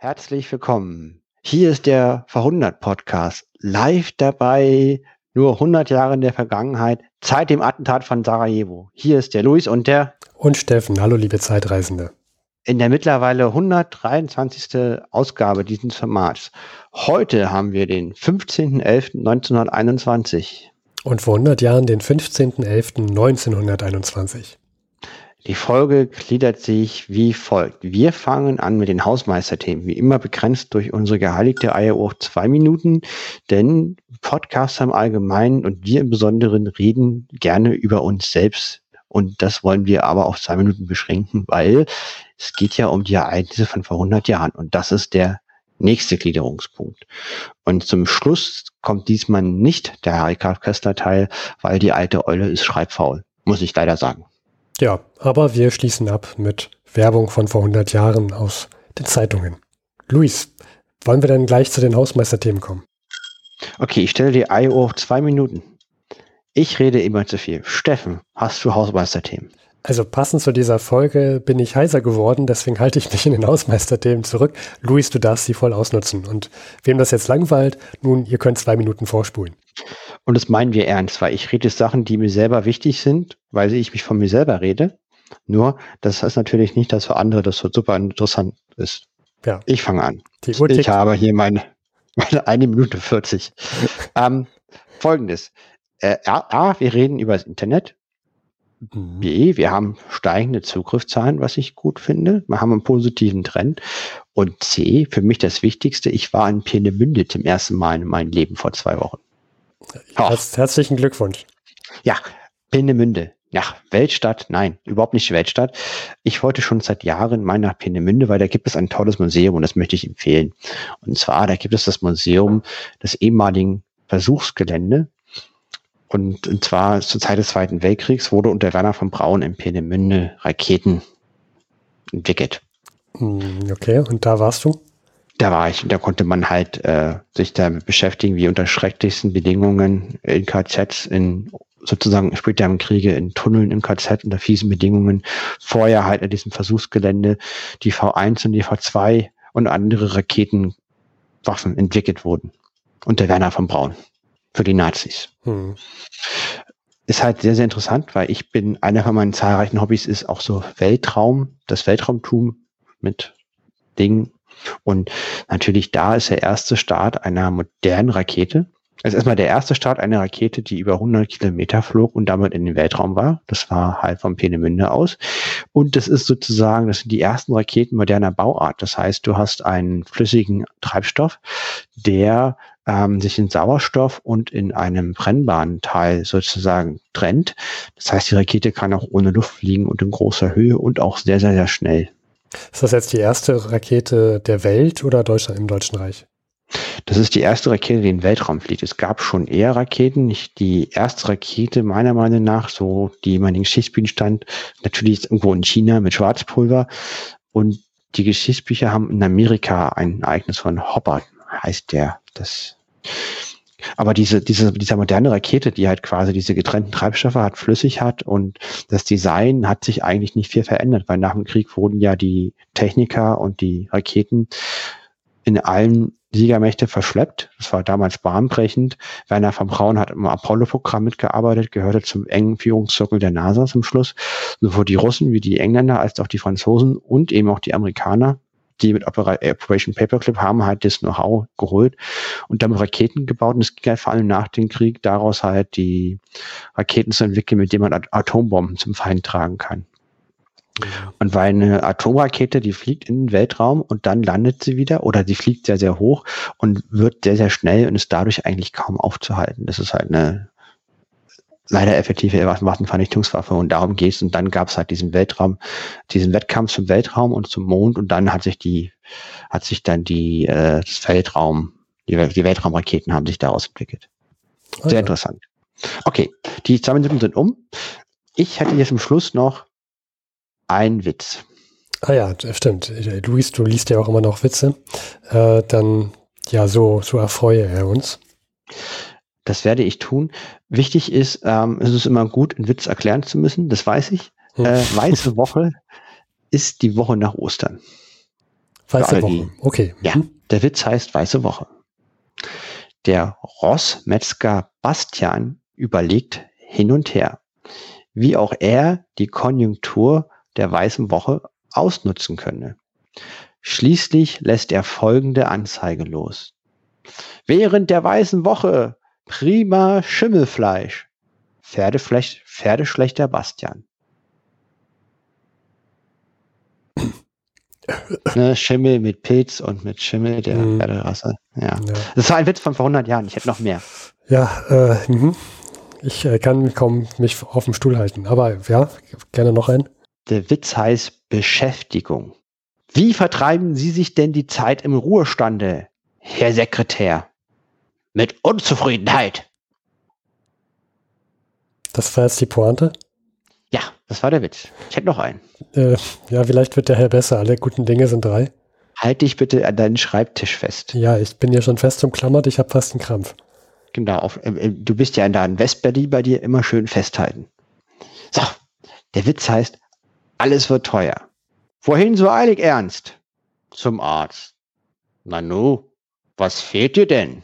Herzlich willkommen. Hier ist der Verhundert Podcast. Live dabei, nur 100 Jahre in der Vergangenheit, seit dem Attentat von Sarajevo. Hier ist der Luis und der. Und Steffen. Hallo, liebe Zeitreisende. In der mittlerweile 123. Ausgabe dieses Formats. Heute haben wir den 15.11.1921. Und vor 100 Jahren den 15.11.1921. Die Folge gliedert sich wie folgt. Wir fangen an mit den Hausmeisterthemen, wie immer begrenzt durch unsere geheiligte Eieruhr zwei Minuten, denn Podcaster im Allgemeinen und wir im Besonderen reden gerne über uns selbst. Und das wollen wir aber auf zwei Minuten beschränken, weil es geht ja um die Ereignisse von vor 100 Jahren. Und das ist der nächste Gliederungspunkt. Und zum Schluss kommt diesmal nicht der Harry Kessler Teil, weil die alte Eule ist schreibfaul, muss ich leider sagen. Ja, aber wir schließen ab mit Werbung von vor 100 Jahren aus den Zeitungen. Luis, wollen wir dann gleich zu den Hausmeisterthemen kommen? Okay, ich stelle die IO auf zwei Minuten. Ich rede immer zu viel. Steffen, hast du Hausmeisterthemen? Also passend zu dieser Folge bin ich heiser geworden, deswegen halte ich mich in den Hausmeisterthemen zurück. Luis, du darfst sie voll ausnutzen. Und wem das jetzt langweilt, nun, ihr könnt zwei Minuten vorspulen. Und das meinen wir ernst, weil ich rede Sachen, die mir selber wichtig sind, weil ich mich von mir selber rede. Nur, das heißt natürlich nicht, dass für andere das so super interessant ist. Ja. Ich fange an. ich habe hier meine, meine eine Minute 40. ähm, Folgendes. Äh, A, wir reden über das Internet. Mhm. B, wir haben steigende Zugriffszahlen, was ich gut finde. Wir haben einen positiven Trend. Und C, für mich das Wichtigste, ich war in Peenemünde zum ersten Mal in meinem Leben vor zwei Wochen. Herz, herzlichen Glückwunsch. Ja, Peenemünde. Ja, Weltstadt, nein, überhaupt nicht Weltstadt. Ich wollte schon seit Jahren mal nach Peenemünde, weil da gibt es ein tolles Museum und das möchte ich empfehlen. Und zwar, da gibt es das Museum des ehemaligen Versuchsgelände. Und, und zwar zur Zeit des Zweiten Weltkriegs wurde unter Werner von Braun in Peenemünde Raketen entwickelt. Hm, okay, und da warst du? Da war ich und da konnte man halt äh, sich damit beschäftigen, wie unter schrecklichsten Bedingungen in KZs, in sozusagen später im Kriege in Tunneln im KZ unter fiesen Bedingungen, vorher halt in diesem Versuchsgelände die V1 und die V2 und andere Raketenwaffen entwickelt wurden. Unter Werner von Braun. Für die Nazis. Hm. Ist halt sehr, sehr interessant, weil ich bin, einer von meinen zahlreichen Hobbys ist auch so Weltraum, das Weltraumtum mit Dingen, und natürlich da ist der erste Start einer modernen Rakete. Es ist erstmal der erste Start einer Rakete, die über 100 Kilometer flog und damit in den Weltraum war. Das war halt vom Peenemünde aus. Und das ist sozusagen, das sind die ersten Raketen moderner Bauart. Das heißt, du hast einen flüssigen Treibstoff, der ähm, sich in Sauerstoff und in einem brennbaren Teil sozusagen trennt. Das heißt, die Rakete kann auch ohne Luft fliegen und in großer Höhe und auch sehr, sehr, sehr schnell. Ist das jetzt die erste Rakete der Welt oder Deutschland im Deutschen Reich? Das ist die erste Rakete, die in den Weltraum fliegt. Es gab schon eher Raketen. Die erste Rakete, meiner Meinung nach, so die man in Geschichtsbüchern stand, natürlich irgendwo in China mit Schwarzpulver. Und die Geschichtsbücher haben in Amerika ein Ereignis von Hopper, heißt der. Das aber diese, diese, diese moderne Rakete, die halt quasi diese getrennten Treibstoffe hat, flüssig hat und das Design hat sich eigentlich nicht viel verändert, weil nach dem Krieg wurden ja die Techniker und die Raketen in allen Siegermächte verschleppt. Das war damals bahnbrechend. Werner von Braun hat im Apollo-Programm mitgearbeitet, gehörte zum engen Führungszirkel der NASA zum Schluss. Sowohl die Russen wie die Engländer als auch die Franzosen und eben auch die Amerikaner die mit äh, Operation Paperclip haben halt das Know-how geholt und damit Raketen gebaut. Und es ging halt vor allem nach dem Krieg daraus halt die Raketen zu entwickeln, mit denen man Atombomben zum Feind tragen kann. Und weil eine Atomrakete, die fliegt in den Weltraum und dann landet sie wieder oder sie fliegt sehr, sehr hoch und wird sehr, sehr schnell und ist dadurch eigentlich kaum aufzuhalten. Das ist halt eine leider effektive Waffenvernichtungswaffe und darum geht es. Und dann gab es halt diesen Weltraum, diesen Wettkampf zum Weltraum und zum Mond und dann hat sich die, hat sich dann die, äh, das Weltraum, die, die Weltraumraketen haben sich daraus entwickelt. Sehr okay. interessant. Okay, die zwei Minuten sind um. Ich hätte jetzt zum Schluss noch einen Witz. Ah ja, stimmt. Luis, du liest ja auch immer noch Witze. Äh, dann, ja, so, so erfreue er uns. Das werde ich tun. Wichtig ist, ähm, es ist immer gut, einen Witz erklären zu müssen, das weiß ich. Hm. Äh, weiße Woche ist die Woche nach Ostern. Weiße Woche. Okay. Ja, mhm. der Witz heißt Weiße Woche. Der Rossmetzger Bastian überlegt hin und her, wie auch er die Konjunktur der Weißen Woche ausnutzen könne. Schließlich lässt er folgende Anzeige los. Während der Weißen Woche prima Schimmelfleisch. Pferdefleisch, Pferdeschlechter Bastian. ne, Schimmel mit Pilz und mit Schimmel der mhm. Pferderasse. Ja. ja. Das war ein Witz von vor 100 Jahren. Ich hätte noch mehr. Ja, äh, mh. ich äh, kann kaum mich auf dem Stuhl halten. Aber ja, gerne noch ein. Der Witz heißt Beschäftigung. Wie vertreiben Sie sich denn die Zeit im Ruhestande, Herr Sekretär? Mit Unzufriedenheit. Das war jetzt die Pointe? Ja, das war der Witz. Ich hätte noch einen. Äh, ja, vielleicht wird der Herr besser. Alle guten Dinge sind drei. Halt dich bitte an deinen Schreibtisch fest. Ja, ich bin ja schon fest umklammert. Ich habe fast einen Krampf. Genau. Auf, äh, äh du bist ja in deinem Westberry bei dir immer schön festhalten. So, der Witz heißt, alles wird teuer. Wohin so eilig ernst? Zum Arzt. Nanu, was fehlt dir denn?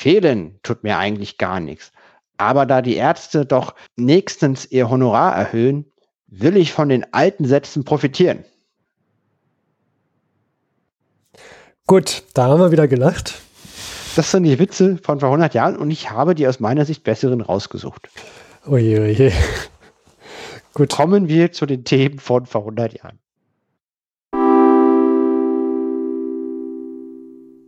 Fehlen tut mir eigentlich gar nichts. Aber da die Ärzte doch nächstens ihr Honorar erhöhen, will ich von den alten Sätzen profitieren. Gut, da haben wir wieder gelacht. Das sind die Witze von vor 100 Jahren und ich habe die aus meiner Sicht besseren rausgesucht. Oje, oje. Gut. Kommen wir zu den Themen von vor 100 Jahren.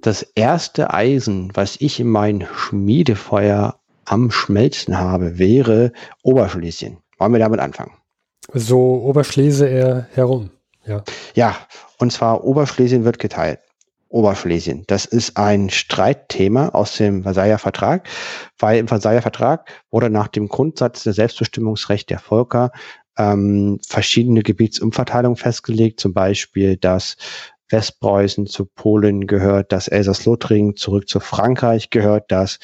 Das erste Eisen, was ich in mein Schmiedefeuer am Schmelzen habe, wäre Oberschlesien. Wollen wir damit anfangen? So Oberschlesien eher herum, ja. Ja, und zwar Oberschlesien wird geteilt. Oberschlesien. Das ist ein Streitthema aus dem Versailler Vertrag, weil im Versailler Vertrag wurde nach dem Grundsatz der Selbstbestimmungsrecht der Völker ähm, verschiedene Gebietsumverteilungen festgelegt, zum Beispiel, dass Westpreußen zu Polen gehört, dass Elsass-Lothringen zurück zu Frankreich gehört, dass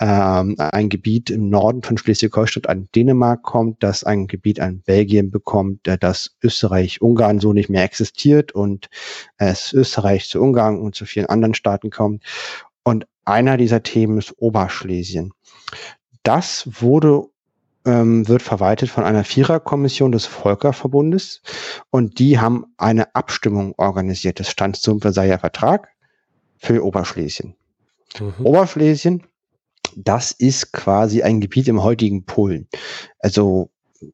ähm, ein Gebiet im Norden von Schleswig-Holstein an Dänemark kommt, dass ein Gebiet an Belgien bekommt, äh, dass Österreich-Ungarn so nicht mehr existiert und es Österreich zu Ungarn und zu vielen anderen Staaten kommt. Und einer dieser Themen ist Oberschlesien. Das wurde ähm, wird verwaltet von einer Viererkommission des Völkerverbundes und die haben eine Abstimmung organisiert. Das stand zum Versailler Vertrag für Oberschlesien. Mhm. Oberschlesien das ist quasi ein Gebiet im heutigen Polen. Also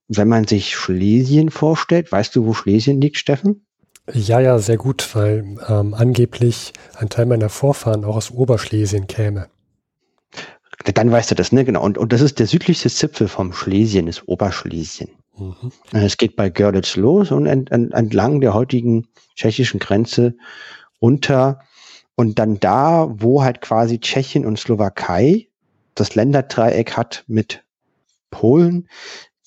wenn man sich Schlesien vorstellt, weißt du, wo Schlesien liegt, Steffen? Ja, ja, sehr gut, weil ähm, angeblich ein Teil meiner Vorfahren auch aus Oberschlesien käme. Dann weißt du das, ne? Genau. Und, und das ist der südlichste Zipfel vom Schlesien, ist Oberschlesien. Mhm. Es geht bei Görlitz los und ent, ent, entlang der heutigen tschechischen Grenze runter. Und dann da, wo halt quasi Tschechien und Slowakei das Länderdreieck hat mit Polen,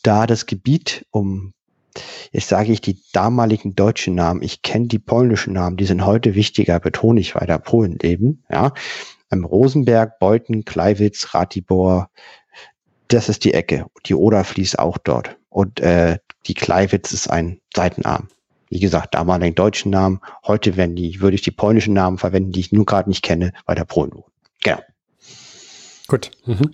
da das Gebiet um, jetzt sage ich die damaligen deutschen Namen, ich kenne die polnischen Namen, die sind heute wichtiger, betone ich, weil da Polen leben, ja. Im Rosenberg, Beuthen, Kleiwitz, Ratibor, das ist die Ecke. Die Oder fließt auch dort. Und äh, die Kleiwitz ist ein Seitenarm. Wie gesagt, damaligen deutschen Namen. Heute werden die, würde ich die polnischen Namen verwenden, die ich nur gerade nicht kenne, weil der Polen wohnt. Genau. Gut. Mhm.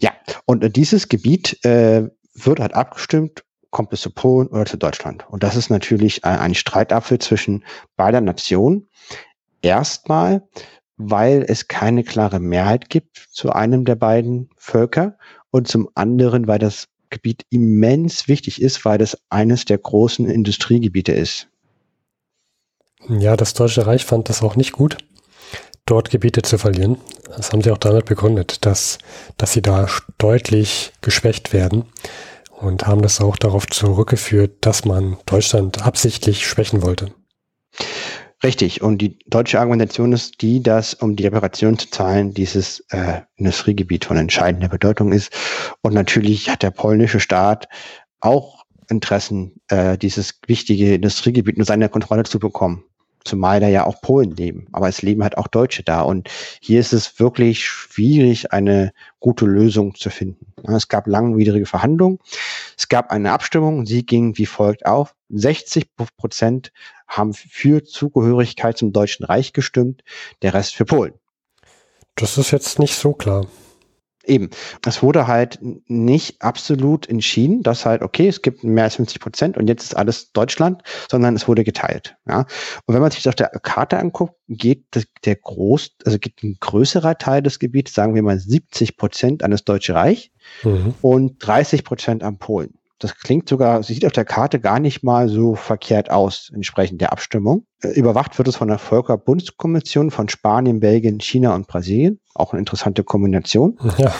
Ja, und dieses Gebiet äh, wird halt abgestimmt, kommt es zu Polen oder zu Deutschland. Und das ist natürlich ein, ein Streitapfel zwischen beider Nationen. Erstmal, weil es keine klare Mehrheit gibt zu einem der beiden Völker und zum anderen, weil das Gebiet immens wichtig ist, weil das eines der großen Industriegebiete ist. Ja, das Deutsche Reich fand das auch nicht gut dort Gebiete zu verlieren. Das haben sie auch damit begründet, dass, dass sie da deutlich geschwächt werden und haben das auch darauf zurückgeführt, dass man Deutschland absichtlich schwächen wollte. Richtig. Und die deutsche Argumentation ist die, dass um die Reparation zu zahlen, dieses äh, Industriegebiet von entscheidender Bedeutung ist. Und natürlich hat der polnische Staat auch Interessen, äh, dieses wichtige Industriegebiet nur seine Kontrolle zu bekommen. Zumal da ja auch Polen leben, aber es leben halt auch Deutsche da. Und hier ist es wirklich schwierig, eine gute Lösung zu finden. Es gab langwierige Verhandlungen. Es gab eine Abstimmung, sie ging wie folgt auf. 60 Prozent haben für Zugehörigkeit zum Deutschen Reich gestimmt, der Rest für Polen. Das ist jetzt nicht so klar. Eben. Es wurde halt nicht absolut entschieden, dass halt, okay, es gibt mehr als 50 Prozent und jetzt ist alles Deutschland, sondern es wurde geteilt. Ja. Und wenn man sich das auf der Karte anguckt, geht der Groß, also geht ein größerer Teil des Gebiets, sagen wir mal 70 Prozent an das Deutsche Reich mhm. und 30 Prozent an Polen. Das klingt sogar, sieht auf der Karte gar nicht mal so verkehrt aus, entsprechend der Abstimmung. Äh, überwacht wird es von der Völkerbundskommission von Spanien, Belgien, China und Brasilien. Auch eine interessante Kombination. Ja.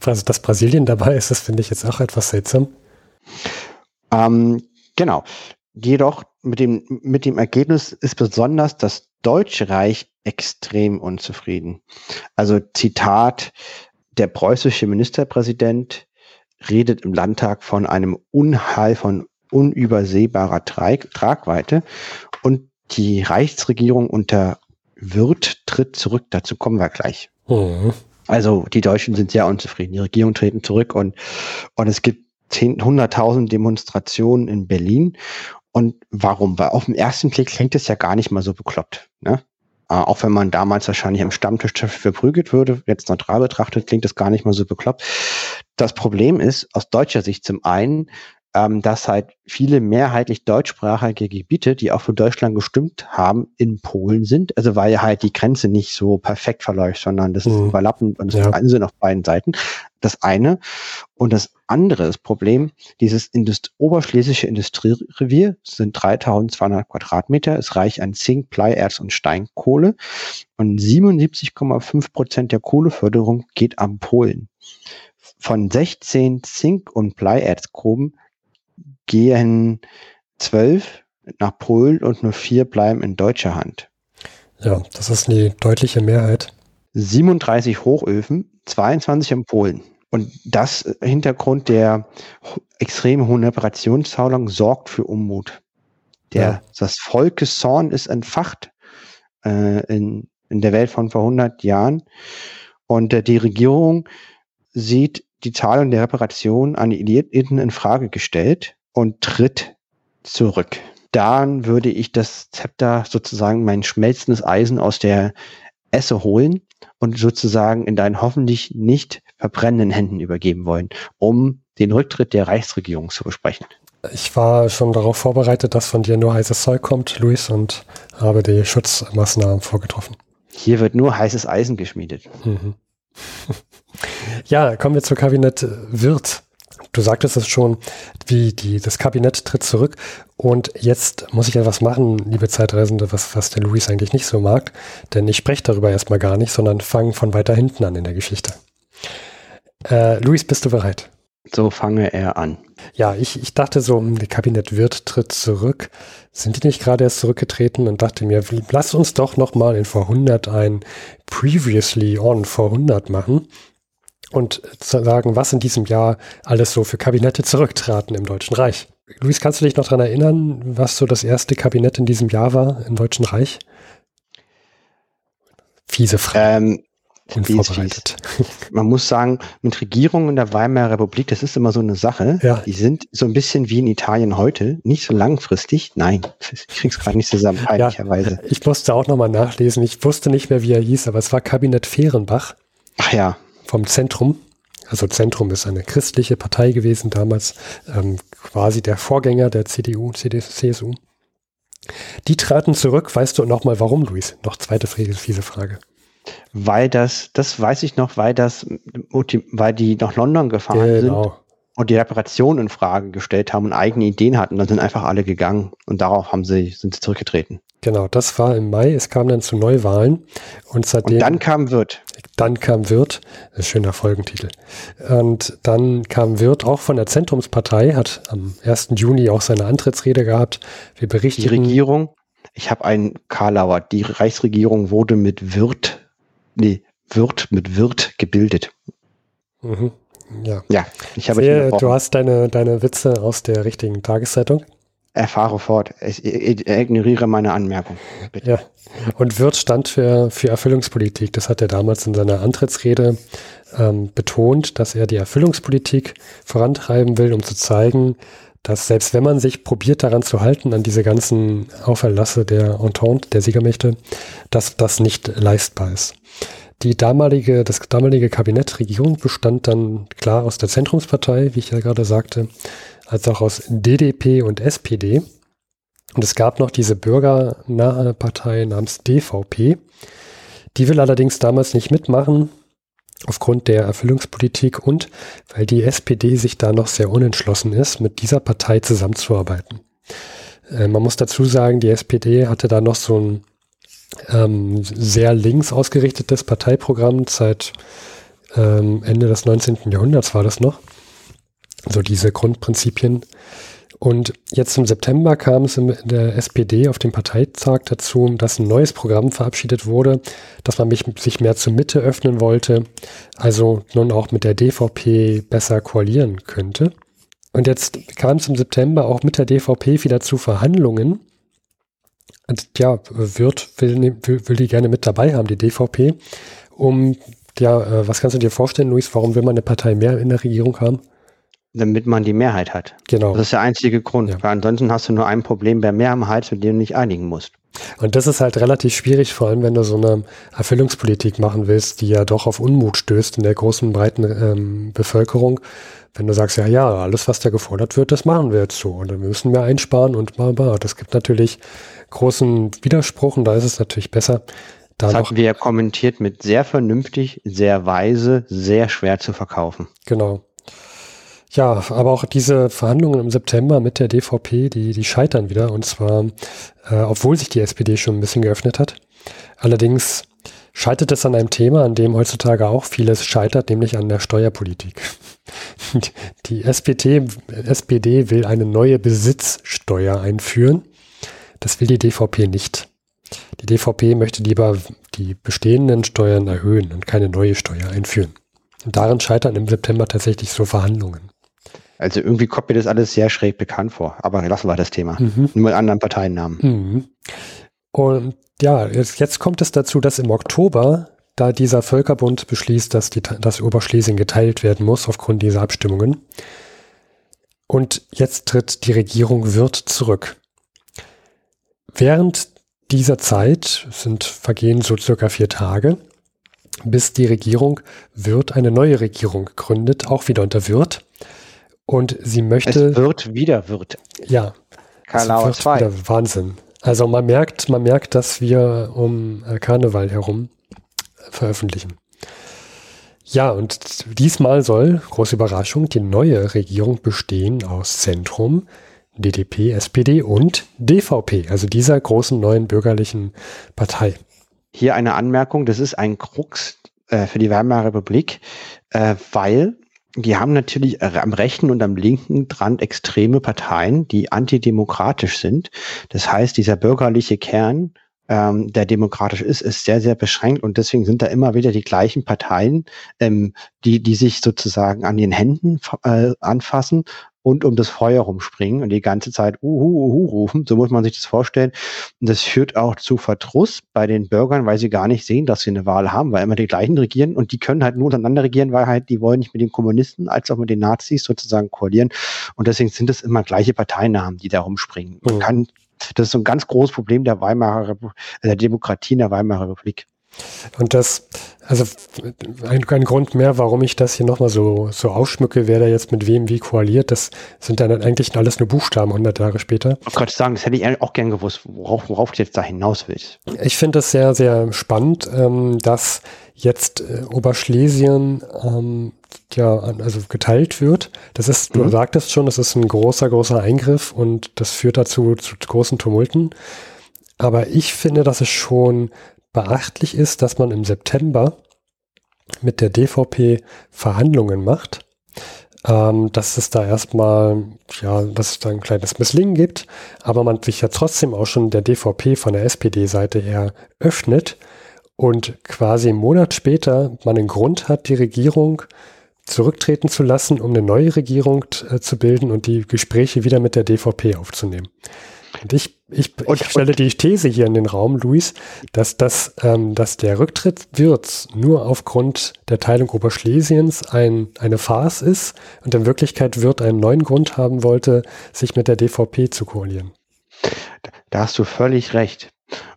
Dass Brasilien dabei ist, das finde ich jetzt auch etwas seltsam. Ähm, genau. Jedoch mit dem, mit dem Ergebnis ist besonders das Deutsche Reich extrem unzufrieden. Also Zitat, der preußische Ministerpräsident redet im Landtag von einem Unheil von unübersehbarer Tragweite und die Reichsregierung unter Wirth tritt zurück. Dazu kommen wir gleich. Mhm. Also die Deutschen sind sehr unzufrieden. Die Regierung treten zurück und, und es gibt 100.000 Demonstrationen in Berlin. Und warum? Weil auf den ersten Blick klingt es ja gar nicht mal so bekloppt. Ne? Äh, auch wenn man damals wahrscheinlich am Stammtisch verprügelt würde, jetzt neutral betrachtet, klingt das gar nicht mal so bekloppt. Das Problem ist aus deutscher Sicht zum einen, ähm, dass halt viele mehrheitlich deutschsprachige Gebiete, die auch für Deutschland gestimmt haben, in Polen sind. Also weil halt die Grenze nicht so perfekt verläuft, sondern das ist mhm. überlappend und es ja. sind auf beiden Seiten. Das eine. Und das andere das Problem, dieses Indust oberschlesische Industrierevier sind 3200 Quadratmeter, ist reich an Zink, Bleierz und Steinkohle und 77,5 Prozent der Kohleförderung geht am Polen. Von 16 Zink- und Bleierzgruben gehen zwölf nach Polen und nur vier bleiben in deutscher Hand. Ja, das ist eine deutliche Mehrheit. 37 Hochöfen, 22 in Polen. Und das Hintergrund der extrem hohen Reparationszahlung sorgt für Unmut. Der, ja. Das Volkeszorn ist entfacht äh, in, in der Welt von vor 100 Jahren. Und äh, die Regierung sieht die Zahlung der Reparation an die Eliten in Frage gestellt und tritt zurück. Dann würde ich das Zepter sozusagen mein schmelzendes Eisen aus der Esse holen und sozusagen in deinen hoffentlich nicht verbrennenden Händen übergeben wollen, um den Rücktritt der Reichsregierung zu besprechen. Ich war schon darauf vorbereitet, dass von dir nur heißes Zeug kommt, Luis, und habe die Schutzmaßnahmen vorgetroffen. Hier wird nur heißes Eisen geschmiedet. Mhm. Ja, kommen wir zur Kabinett Wirth. Du sagtest es schon, wie die, das Kabinett tritt zurück. Und jetzt muss ich etwas machen, liebe Zeitreisende, was, was der Luis eigentlich nicht so mag. Denn ich spreche darüber erstmal gar nicht, sondern fange von weiter hinten an in der Geschichte. Äh, Luis, bist du bereit? So fange er an. Ja, ich, ich dachte so, hm, der Kabinett Wirth tritt zurück. Sind die nicht gerade erst zurückgetreten? Und dachte mir, lass uns doch nochmal in vor 100 ein Previously on vor 100 machen und sagen, was in diesem Jahr alles so für Kabinette zurücktraten im Deutschen Reich. Luis, kannst du dich noch daran erinnern, was so das erste Kabinett in diesem Jahr war im Deutschen Reich? Fiese Frage. Ähm, Unvorbereitet. Man muss sagen, mit Regierungen in der Weimarer Republik, das ist immer so eine Sache. Ja. Die sind so ein bisschen wie in Italien heute, nicht so langfristig. Nein, ich krieg's gerade nicht zusammen, peinlicherweise. Ja, ich musste auch nochmal nachlesen. Ich wusste nicht mehr, wie er hieß, aber es war Kabinett Fehrenbach. Ach ja vom Zentrum. Also Zentrum ist eine christliche Partei gewesen damals, ähm, quasi der Vorgänger der CDU, CSU. Die traten zurück. Weißt du nochmal warum, Luis? Noch zweite fiese Frage. Weil das, das weiß ich noch, weil das, weil die nach London gefahren genau. sind und die Reparation in Frage gestellt haben und eigene Ideen hatten. Dann sind einfach alle gegangen und darauf haben sie, sind sie zurückgetreten. Genau, das war im Mai. Es kam dann zu Neuwahlen und seitdem. Und dann kam Wirt. Dann kam Wirt, schöner Folgentitel. Und dann kam Wirt auch von der Zentrumspartei, hat am 1. Juni auch seine Antrittsrede gehabt. Wir berichten. Die Regierung, ich habe einen Karlauer, die Reichsregierung wurde mit Wirt, nee, Wirt mit Wirt gebildet. Mhm. Ja. Ja, ich habe Sehr, Du hast deine, deine Witze aus der richtigen Tageszeitung. erfahre fort. Ich, ich, ignoriere meine Anmerkung. Bitte. Ja. Und Wirth stand für, für Erfüllungspolitik. Das hat er damals in seiner Antrittsrede ähm, betont, dass er die Erfüllungspolitik vorantreiben will, um zu zeigen, dass selbst wenn man sich probiert daran zu halten, an diese ganzen Auferlasse der Entente, der Siegermächte, dass das nicht leistbar ist. Die damalige, das damalige Kabinett, Regierung bestand dann klar aus der Zentrumspartei, wie ich ja gerade sagte, als auch aus DDP und SPD. Und es gab noch diese bürgernahe Partei namens DVP. Die will allerdings damals nicht mitmachen, aufgrund der Erfüllungspolitik und weil die SPD sich da noch sehr unentschlossen ist, mit dieser Partei zusammenzuarbeiten. Äh, man muss dazu sagen, die SPD hatte da noch so ein ähm, sehr links ausgerichtetes Parteiprogramm seit ähm, Ende des 19. Jahrhunderts war das noch. So diese Grundprinzipien. Und jetzt im September kam es in der SPD auf dem Parteitag dazu, dass ein neues Programm verabschiedet wurde, dass man sich mehr zur Mitte öffnen wollte, also nun auch mit der DVP besser koalieren könnte. Und jetzt kam es im September auch mit der DVP wieder zu Verhandlungen. Und ja, wird, will, will, will die gerne mit dabei haben, die DVP, um, ja, äh, was kannst du dir vorstellen, Luis, warum will man eine Partei mehr in der Regierung haben? Damit man die Mehrheit hat. Genau. Das ist der einzige Grund. Ja. Weil ansonsten hast du nur ein Problem bei Mehrheit, zu dem du nicht einigen musst. Und das ist halt relativ schwierig, vor allem wenn du so eine Erfüllungspolitik machen willst, die ja doch auf Unmut stößt in der großen, breiten ähm, Bevölkerung. Wenn du sagst, ja, ja, alles, was da gefordert wird, das machen wir jetzt so. Und dann müssen wir einsparen und bla, bla. Das gibt natürlich großen Widerspruch und da ist es natürlich besser, da das hatten wir ja kommentiert mit sehr vernünftig, sehr weise, sehr schwer zu verkaufen. Genau. Ja, aber auch diese Verhandlungen im September mit der DVP, die, die scheitern wieder. Und zwar, äh, obwohl sich die SPD schon ein bisschen geöffnet hat. Allerdings scheitert es an einem Thema, an dem heutzutage auch vieles scheitert, nämlich an der Steuerpolitik. Die SPD, SPD will eine neue Besitzsteuer einführen. Das will die DVP nicht. Die DVP möchte lieber die bestehenden Steuern erhöhen und keine neue Steuer einführen. Und daran scheitern im September tatsächlich so Verhandlungen. Also irgendwie kommt mir das alles sehr schräg bekannt vor. Aber lassen wir das Thema. Mhm. Nur mit anderen Parteiennamen. Mhm. Und ja, jetzt, jetzt kommt es dazu, dass im Oktober, da dieser Völkerbund beschließt, dass, die, dass Oberschlesien geteilt werden muss aufgrund dieser Abstimmungen. Und jetzt tritt die Regierung Wirth zurück. Während dieser Zeit sind vergehen so circa vier Tage, bis die Regierung Wirth eine neue Regierung gründet, auch wieder unter Wirth. Und sie möchte. Es wird wieder wird. Ja. Karlauer 2. Wahnsinn. Also man merkt, man merkt, dass wir um äh, Karneval herum veröffentlichen. Ja, und diesmal soll, große Überraschung, die neue Regierung bestehen aus Zentrum, DDP, SPD und DVP, also dieser großen neuen bürgerlichen Partei. Hier eine Anmerkung, das ist ein Krux äh, für die Weimarer Republik, äh, weil die haben natürlich äh, am rechten und am linken Rand extreme Parteien, die antidemokratisch sind. Das heißt, dieser bürgerliche Kern, ähm, der demokratisch ist, ist sehr, sehr beschränkt und deswegen sind da immer wieder die gleichen Parteien, ähm, die, die sich sozusagen an den Händen äh, anfassen und um das Feuer rumspringen und die ganze Zeit uhu, uhu rufen. So muss man sich das vorstellen. Und das führt auch zu Verdruss bei den Bürgern, weil sie gar nicht sehen, dass sie eine Wahl haben, weil immer die gleichen regieren und die können halt nur untereinander regieren, weil halt die wollen nicht mit den Kommunisten als auch mit den Nazis sozusagen koalieren. Und deswegen sind es immer gleiche Parteinamen, die da rumspringen. Man mhm. kann, das ist so ein ganz großes Problem der Weimarer, äh, der Demokratie in der Weimarer Republik. Und das, also ein, ein Grund mehr, warum ich das hier nochmal so, so ausschmücke, wer da jetzt mit wem wie koaliert, das sind dann eigentlich alles nur Buchstaben 100 Jahre später. Ich wollte sagen, das hätte ich auch gern gewusst, worauf, worauf du jetzt da hinaus willst. Ich finde das sehr, sehr spannend, ähm, dass jetzt äh, Oberschlesien ähm, ja, also geteilt wird. Das ist, mhm. du sagtest schon, das ist ein großer, großer Eingriff und das führt dazu zu großen Tumulten. Aber ich finde, dass es schon Beachtlich ist, dass man im September mit der DVP Verhandlungen macht, ähm, dass es da erstmal, ja, dass es da ein kleines Misslingen gibt, aber man sich ja trotzdem auch schon der DVP von der SPD-Seite her öffnet und quasi einen Monat später man einen Grund hat, die Regierung zurücktreten zu lassen, um eine neue Regierung äh, zu bilden und die Gespräche wieder mit der DVP aufzunehmen. Und ich, ich, und, ich stelle die These hier in den Raum, Luis, dass, das, ähm, dass der Rücktritt Wirz nur aufgrund der Teilung Oberschlesiens ein, eine Farce ist und in Wirklichkeit Wirth einen neuen Grund haben wollte, sich mit der DVP zu koalieren. Da hast du völlig recht.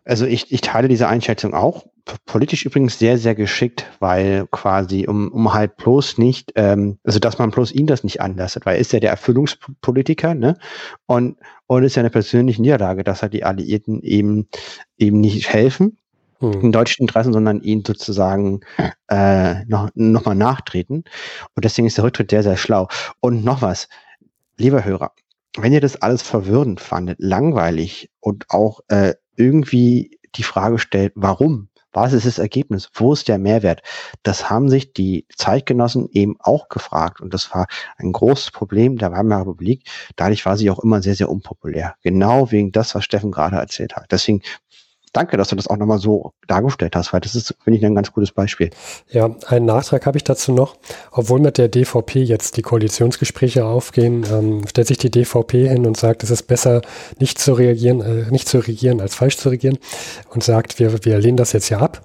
Also ich, ich teile diese Einschätzung auch politisch übrigens sehr, sehr geschickt, weil quasi, um, um halt bloß nicht, ähm, also dass man bloß ihn das nicht anlastet, weil er ist ja der Erfüllungspolitiker, ne? Und, und ist ja eine persönliche Niederlage, dass er die Alliierten eben, eben nicht helfen, hm. in deutschen Interessen, sondern ihn sozusagen äh, noch, noch mal nachtreten. Und deswegen ist der Rücktritt sehr, sehr schlau. Und noch was, lieber Hörer, wenn ihr das alles verwirrend fandet, langweilig und auch äh, irgendwie die Frage stellt, warum, was ist das Ergebnis? Wo ist der Mehrwert? Das haben sich die Zeitgenossen eben auch gefragt. Und das war ein großes Problem der Weimarer Republik. Dadurch war sie auch immer sehr, sehr unpopulär. Genau wegen das, was Steffen gerade erzählt hat. Deswegen danke, dass du das auch nochmal so dargestellt hast, weil das ist, finde ich, ein ganz gutes Beispiel. Ja, einen Nachtrag habe ich dazu noch. Obwohl mit der DVP jetzt die Koalitionsgespräche aufgehen, ähm, stellt sich die DVP hin und sagt, es ist besser, nicht zu reagieren, äh, nicht zu regieren, als falsch zu regieren und sagt, wir, wir lehnen das jetzt ja ab.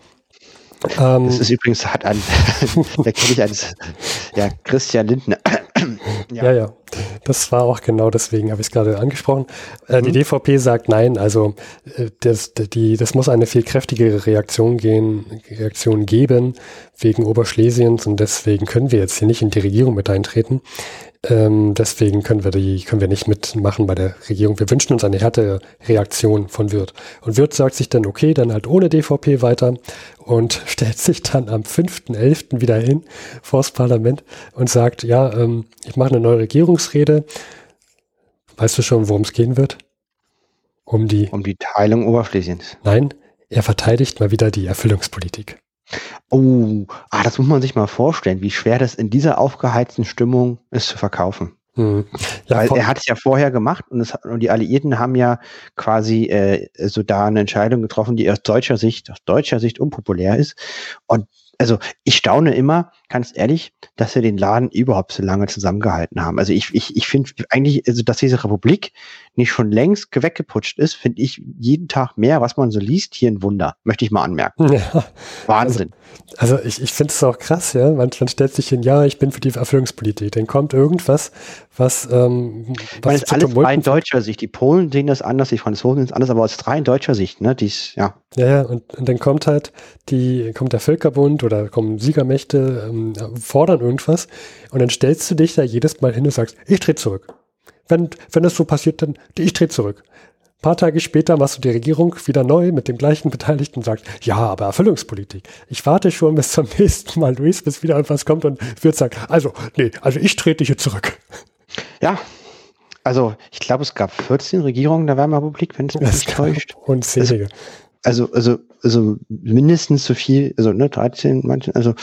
Ähm, das ist übrigens, hat ein, da kenne ich eines, ja, Christian Lindner, ja. ja, ja. Das war auch genau deswegen, habe ich es gerade angesprochen. Äh, mhm. Die DVP sagt nein, also äh, das, die, das muss eine viel kräftigere Reaktion, gehen, Reaktion geben wegen Oberschlesiens und deswegen können wir jetzt hier nicht in die Regierung mit eintreten. Ähm, deswegen können wir die, können wir nicht mitmachen bei der Regierung. Wir wünschen uns eine härtere Reaktion von Wirth. Und Wirth sagt sich dann, okay, dann halt ohne DVP weiter und stellt sich dann am 5.11. wieder hin vors Parlament und sagt, ja, ähm, ich mache eine neue Regierungsrede. Weißt du schon, worum es gehen wird? Um die, um die Teilung Oberschlesiens. Nein, er verteidigt mal wieder die Erfüllungspolitik. Oh, ah, das muss man sich mal vorstellen, wie schwer das in dieser aufgeheizten Stimmung ist zu verkaufen. Hm. Ja, Weil er hat es ja vorher gemacht und, es, und, die Alliierten haben ja quasi äh, so da eine Entscheidung getroffen, die aus deutscher Sicht, aus deutscher Sicht unpopulär ist. Und also ich staune immer, ganz ehrlich, dass wir den Laden überhaupt so lange zusammengehalten haben. Also ich, ich, ich finde eigentlich, also dass diese Republik nicht schon längst weggeputscht ist, finde ich jeden Tag mehr, was man so liest, hier ein Wunder. Möchte ich mal anmerken. Ja. Wahnsinn. Also, also ich, ich finde es auch krass, ja. Man, man stellt sich hin, ja, ich bin für die Erfüllungspolitik. Dann kommt irgendwas, was, ähm, was ist alles rein deutscher Sicht. Die Polen sehen das anders, die Franzosen sehen es anders, aber aus rein deutscher Sicht, ne, dies, ja. Ja, ja, und, und dann kommt halt die, kommt der Völkerbund oder kommen Siegermächte, ähm, fordern irgendwas und dann stellst du dich da jedes Mal hin und sagst, ich trete zurück. Wenn, wenn das so passiert, dann ich trete zurück. Ein paar Tage später machst du die Regierung wieder neu mit dem gleichen Beteiligten und sagst, ja, aber Erfüllungspolitik. Ich warte schon bis zum nächsten Mal, Luis, bis wieder etwas kommt und wird sagen, also, nee, also ich trete hier zurück. Ja, also ich glaube, es gab 14 Regierungen der Weimarer Republik, wenn es mich nicht täuscht. Unzählige. Also, also, also, also mindestens so viel, also ne, 13, manchen, also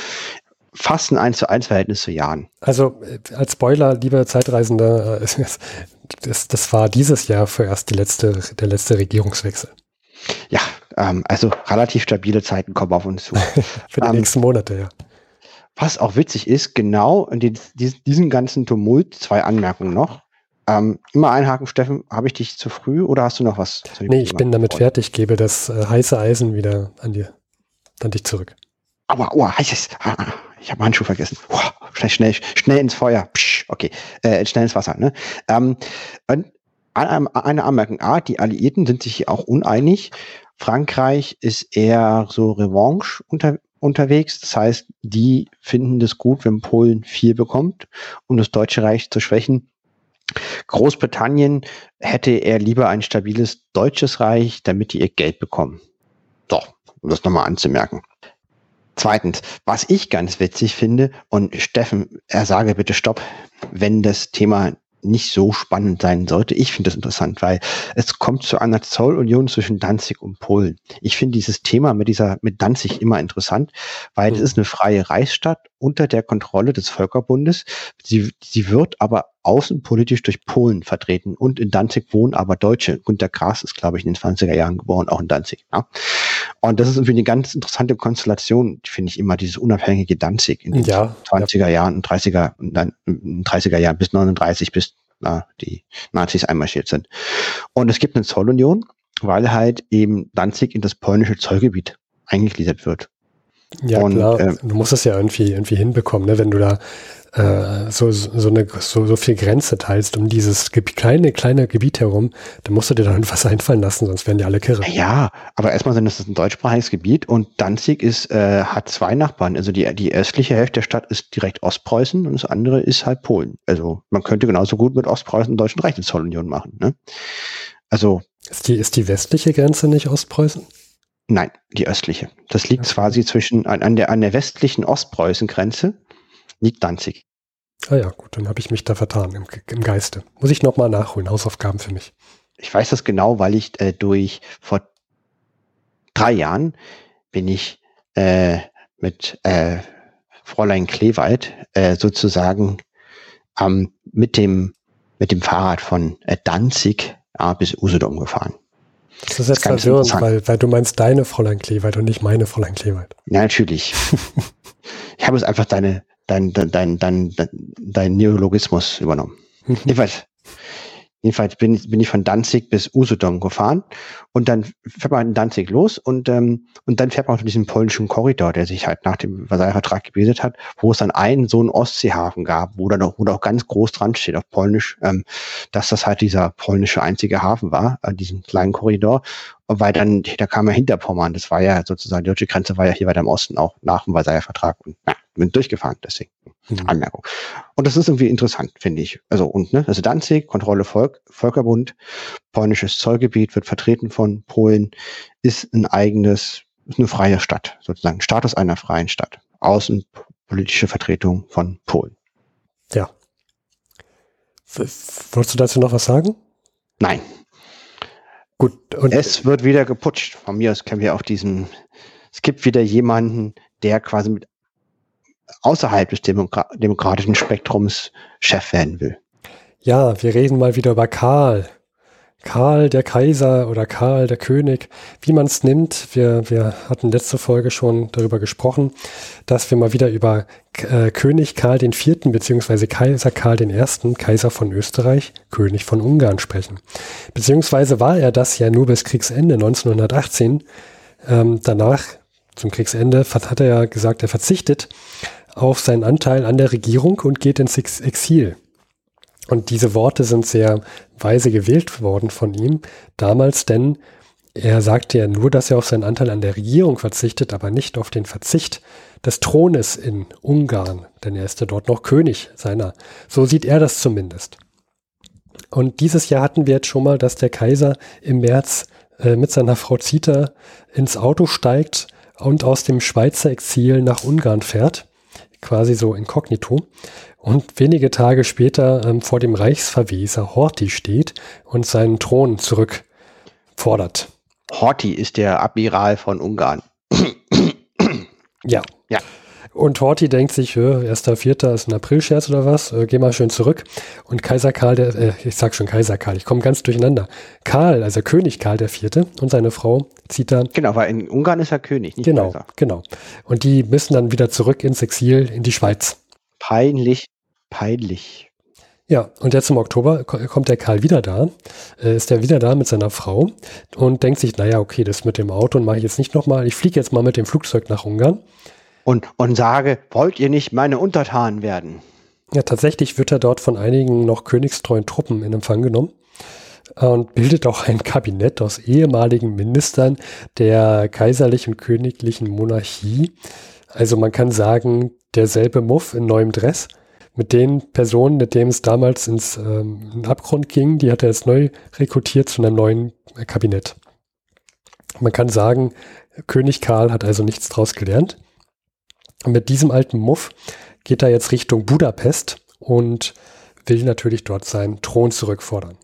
fast ein 1 zu 1 Verhältnis zu Jahren. Also äh, als Spoiler, lieber Zeitreisender, äh, das, das war dieses Jahr vorerst die letzte, der letzte Regierungswechsel. Ja, ähm, also relativ stabile Zeiten kommen auf uns zu. Für die ähm, nächsten Monate, ja. Was auch witzig ist, genau in den, diesen ganzen Tumult, zwei Anmerkungen noch. Ähm, immer einhaken, Steffen, habe ich dich zu früh oder hast du noch was? Nee, ich bin damit fertig, gebe das äh, heiße Eisen wieder an dir, an dich zurück. Aua, aua, heißes. Ah, ah, ich habe Handschuh vergessen. Uah, schnell, schnell, schnell ins Feuer. Psch, okay, äh, schnell ins Wasser. Ne? Ähm, eine Anmerkung A, die Alliierten sind sich hier auch uneinig. Frankreich ist eher so Revanche unter, unterwegs. Das heißt, die finden das gut, wenn Polen viel bekommt, um das Deutsche Reich zu schwächen. Großbritannien hätte er lieber ein stabiles deutsches Reich, damit die ihr Geld bekommen. So, um das nochmal anzumerken. Zweitens, was ich ganz witzig finde, und Steffen, er sage bitte Stopp, wenn das Thema nicht so spannend sein sollte. Ich finde das interessant, weil es kommt zu einer Zollunion zwischen Danzig und Polen. Ich finde dieses Thema mit dieser, mit Danzig immer interessant, weil es mhm. ist eine freie Reichsstadt unter der Kontrolle des Völkerbundes. Sie, sie wird aber außenpolitisch durch Polen vertreten und in Danzig wohnen aber Deutsche. Günter Grass ist, glaube ich, in den 20er Jahren geboren, auch in Danzig. Ja. Und das ist irgendwie eine ganz interessante Konstellation, finde ich immer, dieses unabhängige Danzig in den Ja, 20er Jahren und 30er und dann in den 30er Jahren bis 39, bis na, die Nazis einmarschiert sind. Und es gibt eine Zollunion, weil halt eben Danzig in das polnische Zollgebiet eingegliedert wird. Ja, Und, klar. ähm, du musst es ja irgendwie, irgendwie hinbekommen, ne? wenn du da äh, so, so, eine, so, so viel Grenze teilst um dieses Gebiet, kleine, kleine Gebiet herum, dann musst du dir da was einfallen lassen, sonst werden die alle kirre. Ja, aber erstmal sind das ein deutschsprachiges Gebiet und Danzig ist, äh, hat zwei Nachbarn. Also die, die östliche Hälfte der Stadt ist direkt Ostpreußen und das andere ist halt Polen. Also man könnte genauso gut mit Ostpreußen und Deutschen Reich eine Zollunion machen. Ne? Also Ist die, ist die westliche Grenze nicht Ostpreußen? nein, die östliche. Das liegt Okay. quasi zwischen an, an, der, an der westlichen Ostpreußen-Grenze liegt Danzig. Ah ja, gut, dann habe ich mich da vertan im, im Geiste. Muss ich nochmal nachholen, Hausaufgaben für mich. Ich weiß das genau, weil ich äh, durch vor drei Jahren bin ich äh, mit äh, Fräulein Kleewald äh, sozusagen ähm, mit dem mit dem Fahrrad von äh, Danzig bis Usedom gefahren. Das ist jetzt ganz verwirrend, interessant. weil, weil du meinst deine Fräulein Kleewald und nicht meine Fräulein Kleewald. Ja, natürlich. ich habe es einfach deine dein dein dein dein, dein Neologismus übernommen. Jedenfalls, jedenfalls bin, ich- bin ich von Danzig bis Usedom gefahren und dann fährt man in Danzig los und, ähm, und dann fährt man auf diesen polnischen Korridor, der sich halt nach dem Versailler Vertrag gebildet hat, wo es dann einen so einen Ostseehafen gab, wo dann auch, wo da auch ganz groß dran steht auf Polnisch, ähm, dass das halt dieser polnische einzige Hafen war, äh, diesen kleinen Korridor, weil dann, da kam ja Hinterpommern, das war ja sozusagen, die deutsche Grenze war ja hier weiter im Osten auch nach dem Versailler Vertrag und na, bin durchgefahren, deswegen. Mhm. Anmerkung. Und das ist irgendwie interessant, finde ich. Also, und, ne, also Danzig, Kontrolle Volk, Völkerbund, polnisches Zollgebiet wird vertreten von Polen, ist ein eigenes, ist eine freie Stadt, sozusagen Status einer freien Stadt. Außenpolitische Vertretung von Polen. Ja. Wolltest du dazu noch was sagen? Nein, Gut, und es wird wieder geputscht. Von mir aus können wir auf diesen, es gibt wieder jemanden, der quasi mit außerhalb des Demokra demokratischen Spektrums Chef werden will. ja, wir reden mal wieder über Karl. Karl der Kaiser oder Karl der König, wie man es nimmt. Wir, wir hatten letzte Folge schon darüber gesprochen, dass wir mal wieder über äh, König Karl Vierten beziehungsweise Kaiser Karl Ersten, Kaiser von Österreich, König von Ungarn sprechen. Beziehungsweise war er das ja nur bis Kriegsende 1918. Ähm, danach, zum Kriegsende, hat er ja gesagt, er verzichtet auf seinen Anteil an der Regierung und geht ins Ex Exil. Und diese Worte sind sehr weise gewählt worden von ihm damals, denn er sagte ja nur, dass er auf seinen Anteil an der Regierung verzichtet, aber nicht auf den Verzicht des Thrones in Ungarn, denn er ist ja dort noch König seiner. So sieht er das zumindest. Und dieses Jahr hatten wir jetzt schon mal, dass der Kaiser im März äh, mit seiner Frau Zita ins Auto steigt und aus dem Schweizer Exil nach Ungarn fährt, quasi so inkognito. Und wenige Tage später ähm, vor dem Reichsverweser Horthy steht und seinen Thron zurückfordert. Horthy ist der Admiral von Ungarn. Ja. Ja. Und Horthy denkt sich, hö, 1.4. ist ein Aprilscherz oder was, äh, geh mal schön zurück. Und Kaiser Karl, der, äh, ich sag schon Kaiser Karl, ich komme ganz durcheinander. Karl, also König Karl der Vierte und seine Frau zieht dann, Genau, weil in Ungarn ist er König, nicht genau, Kaiser. genau. Und die müssen dann wieder zurück ins Exil in die Schweiz. Peinlich, peinlich. Ja, und jetzt im Oktober ko- kommt der Karl wieder da, äh, ist er wieder da mit seiner Frau und denkt sich, naja, okay, das mit dem Auto mache ich jetzt nicht nochmal, ich fliege jetzt mal mit dem Flugzeug nach Ungarn. Und, und sage, wollt ihr nicht meine Untertanen werden? Ja, tatsächlich wird er dort von einigen noch königstreuen Truppen in Empfang genommen äh, und bildet auch ein Kabinett aus ehemaligen Ministern der kaiserlichen und königlichen Monarchie. Also man kann sagen, derselbe Muff in neuem Dress. Mit den Personen, mit denen es damals ins ähm, Abgrund ging, die hat er jetzt neu rekrutiert zu einem neuen äh, Kabinett. Man kann sagen, König Karl hat also nichts draus gelernt. Und mit diesem alten Muff geht er jetzt Richtung Budapest und will natürlich dort seinen Thron zurückfordern.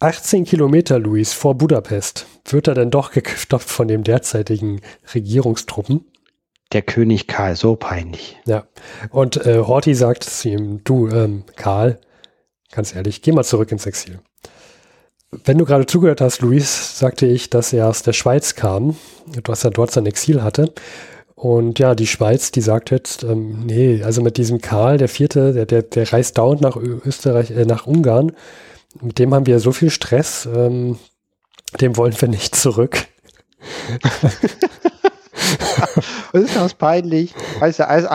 18 Kilometer, Luis, vor Budapest wird er dann doch gestoppt von den derzeitigen Regierungstruppen. Der König Karl, so peinlich. Ja. Und äh, Horthy sagt zu ihm, du, ähm, Karl, ganz ehrlich, geh mal zurück ins Exil. Wenn du gerade zugehört hast, Luis, sagte ich, dass er aus der Schweiz kam, dass er dort sein Exil hatte. Und ja, die Schweiz, die sagt jetzt, ähm, nee, also mit diesem Karl, der Vierte, der, der, der reist dauernd nach Österreich, äh, nach Ungarn. Mit dem haben wir so viel Stress, ähm, dem wollen wir nicht zurück. Was ist das peinlich? Weißt du, also,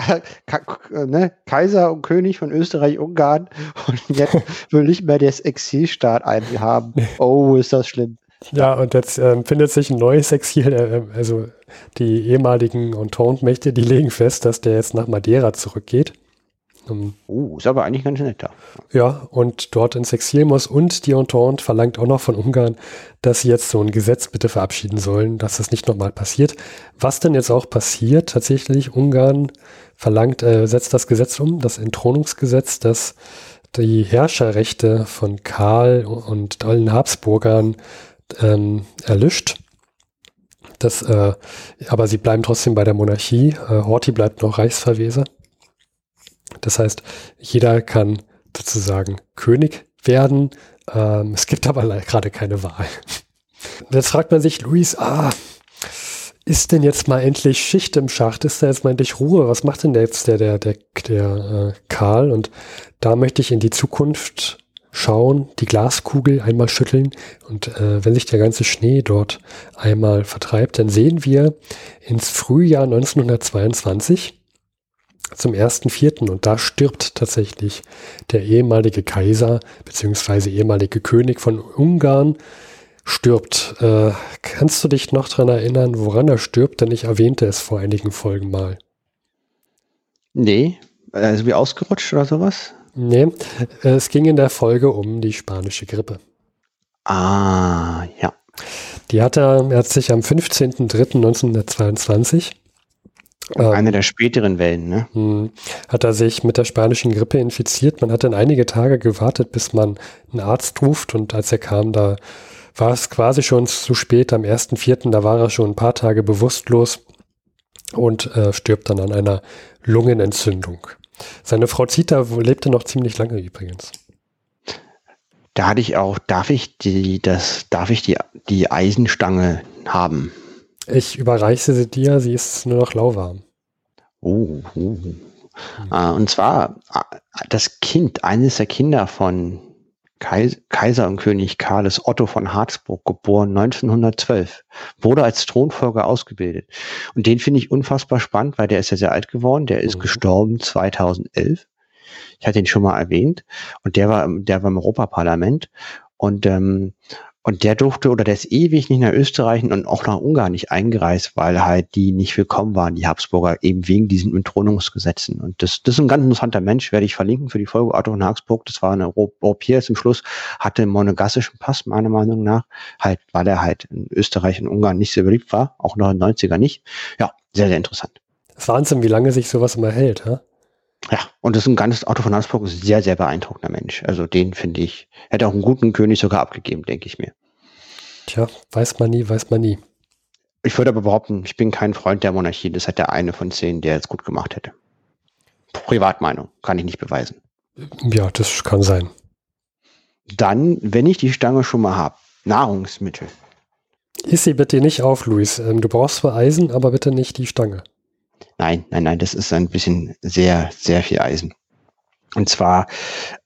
ne? Kaiser und König von Österreich-Ungarn und jetzt will nicht mehr das Exilstaat haben. Oh, ist das schlimm. Ja, und jetzt ähm, findet sich ein neues Exil. Äh, also die ehemaligen Entente-Mächte, die legen fest, dass der jetzt nach Madeira zurückgeht. Um, oh, ist aber eigentlich ganz nett da. Ja, und dort ins Exil muss. Und die Entente verlangt auch noch von Ungarn, dass sie jetzt so ein Gesetz bitte verabschieden sollen, dass das nicht nochmal passiert. Was denn jetzt auch passiert, tatsächlich, Ungarn verlangt, äh, setzt das Gesetz um, das Entthronungsgesetz, das die Herrscherrechte von Karl und allen Habsburgern ähm, erlischt. Das, äh, aber sie bleiben trotzdem bei der Monarchie. Äh, Horthy bleibt noch Reichsverweser. Das heißt, jeder kann sozusagen König werden. Ähm, es gibt aber gerade keine Wahl. Jetzt fragt man sich, Luis, ah, ist denn jetzt mal endlich Schicht im Schacht? Ist da jetzt mal endlich Ruhe? Was macht denn jetzt der, der, der, der äh, Karl? Und da möchte ich in die Zukunft schauen, die Glaskugel einmal schütteln und äh, wenn sich der ganze Schnee dort einmal vertreibt, dann sehen wir ins Frühjahr 1922 zum ersten Vierten und da stirbt tatsächlich der ehemalige Kaiser beziehungsweise ehemalige König von Ungarn stirbt. Äh, kannst du dich noch dran erinnern, woran er stirbt? Denn ich erwähnte es vor einigen Folgen mal. Nee, also wie ausgerutscht oder sowas? Nee, es ging in der Folge um die spanische Grippe. Ah, ja. Die hat er, er hat sich am 15.03.1922 ähm, Eine der späteren Wellen, ne? Hm. Hat er sich mit der spanischen Grippe infiziert. Man hat dann einige Tage gewartet, bis man einen Arzt ruft und als er kam, da war es quasi schon zu spät. Am 1.4., da war er schon ein paar Tage bewusstlos und äh, stirbt dann an einer Lungenentzündung. Seine Frau Zita lebte noch ziemlich lange übrigens. Da hatte ich auch, darf ich die, das, darf ich die, die Eisenstange haben? Ich überreiche sie dir, sie ist nur noch lauwarm. Oh, oh. Mhm. und zwar das Kind, eines der Kinder von Kaiser und König Karles Otto von Harzburg, geboren 1912, wurde als Thronfolger ausgebildet. Und den finde ich unfassbar spannend, weil der ist ja sehr alt geworden. Der ist mhm. gestorben 2011. Ich hatte ihn schon mal erwähnt. Und der war, der war im Europaparlament. Und ähm, und der durfte oder der ist ewig nicht nach Österreich und auch nach Ungarn nicht eingereist, weil halt die nicht willkommen waren, die Habsburger, eben wegen diesen Entthronungsgesetzen. Und das, das ist ein ganz interessanter Mensch, werde ich verlinken für die Folge Otto von Habsburg. Das war ein Europäer zum Schluss, hatte einen monegassischen Pass, meiner Meinung nach, halt, weil er halt in Österreich und Ungarn nicht so beliebt war, auch noch in den 90er nicht. Ja, sehr, sehr interessant. Wahnsinn, wie lange sich sowas immer hält, ha? Ja, und das ist ein ganz Otto von Habsburg, ist ein sehr, sehr beeindruckender Mensch. Also den finde ich, hätte auch einen guten König sogar abgegeben, denke ich mir. Tja, weiß man nie, weiß man nie. Ich würde aber behaupten, ich bin kein Freund der Monarchie. Das hat der eine von zehn, der es gut gemacht hätte. Privatmeinung, kann ich nicht beweisen. Ja, das kann sein. Dann, wenn ich die Stange schon mal habe, Nahrungsmittel. Iss sie bitte nicht auf, Luis. Ähm, du brauchst zwar Eisen, aber bitte nicht die Stange. Nein, nein, nein, das ist ein bisschen sehr, sehr viel Eisen. Und zwar,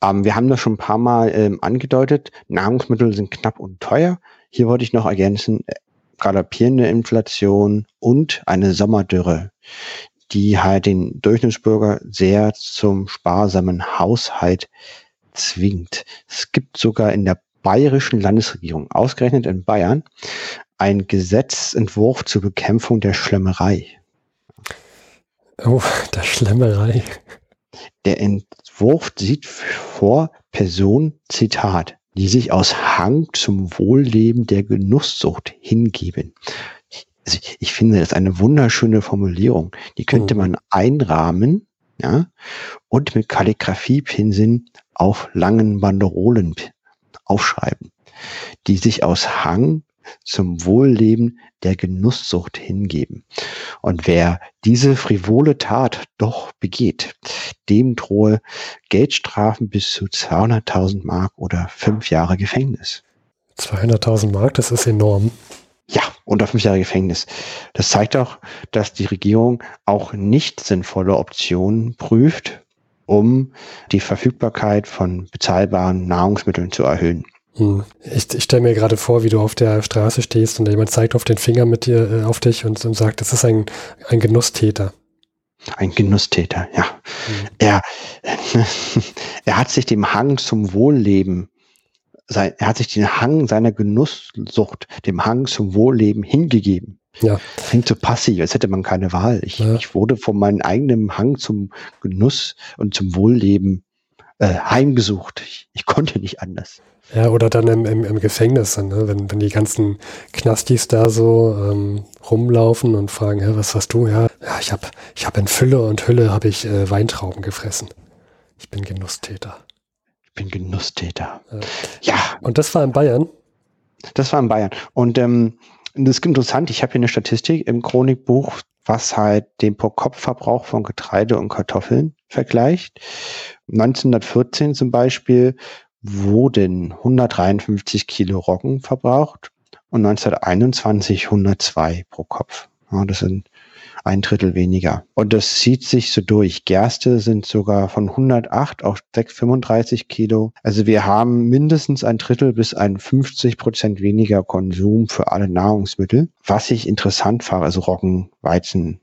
ähm, wir haben das schon ein paar Mal ähm, angedeutet, Nahrungsmittel sind knapp und teuer. Hier wollte ich noch ergänzen, äh, galoppierende Inflation und eine Sommerdürre, die halt den Durchschnittsbürger sehr zum sparsamen Haushalt zwingt. Es gibt sogar in der bayerischen Landesregierung, ausgerechnet in Bayern, ein Gesetzentwurf zur Bekämpfung der Schlemmerei. Oh, der Schlemmerei. Der Entwurf sieht vor Person, Zitat, die sich aus Hang zum Wohlleben der Genusssucht hingeben. Also ich finde das eine wunderschöne Formulierung. Die könnte mhm. man einrahmen, ja, und mit Kalligrafiepinseln auf langen Banderolen aufschreiben, die sich aus Hang zum Wohlleben der Genusssucht hingeben. Und wer diese frivole Tat doch begeht, dem drohe Geldstrafen bis zu 200.000 Mark oder fünf Jahre Gefängnis. 200.000 Mark, das ist enorm. Ja, unter fünf Jahre Gefängnis. Das zeigt auch, dass die Regierung auch nicht sinnvolle Optionen prüft, um die Verfügbarkeit von bezahlbaren Nahrungsmitteln zu erhöhen. Hm. Ich, ich stelle mir gerade vor, wie du auf der Straße stehst und jemand zeigt auf den Finger mit dir äh, auf dich und, und sagt, das ist ein, ein Genusstäter. Ein Genusstäter, ja. Mhm. Er, er hat sich dem Hang zum Wohlleben, sein, er hat sich den Hang seiner Genusssucht, dem Hang zum Wohlleben hingegeben. Ja. Klingt so passiv, als hätte man keine Wahl. Ich, ja. ich wurde von meinem eigenen Hang zum Genuss und zum Wohlleben äh, heimgesucht. Ich, ich konnte nicht anders. Ja, oder dann im, im, im Gefängnis, ne? wenn, wenn die ganzen Knastis da so ähm, rumlaufen und fragen, ja, was hast du? Ja, ja ich habe ich hab in Fülle und Hülle habe ich äh, Weintrauben gefressen. Ich bin Genusstäter. Ich bin Genusstäter. Äh, ja. Und das war in Bayern? Das war in Bayern. Und ähm, das ist interessant, ich habe hier eine Statistik im Chronikbuch, was halt den Pro-Kopf-Verbrauch von Getreide und Kartoffeln vergleicht. 1914 zum Beispiel wurden 153 Kilo Roggen verbraucht und 1921 102 pro Kopf. Ja, das sind ein Drittel weniger. Und das zieht sich so durch. Gerste sind sogar von 108 auf 35 Kilo. Also wir haben mindestens ein Drittel bis ein 50 Prozent weniger Konsum für alle Nahrungsmittel. Was ich interessant fand, also Roggen, Weizen,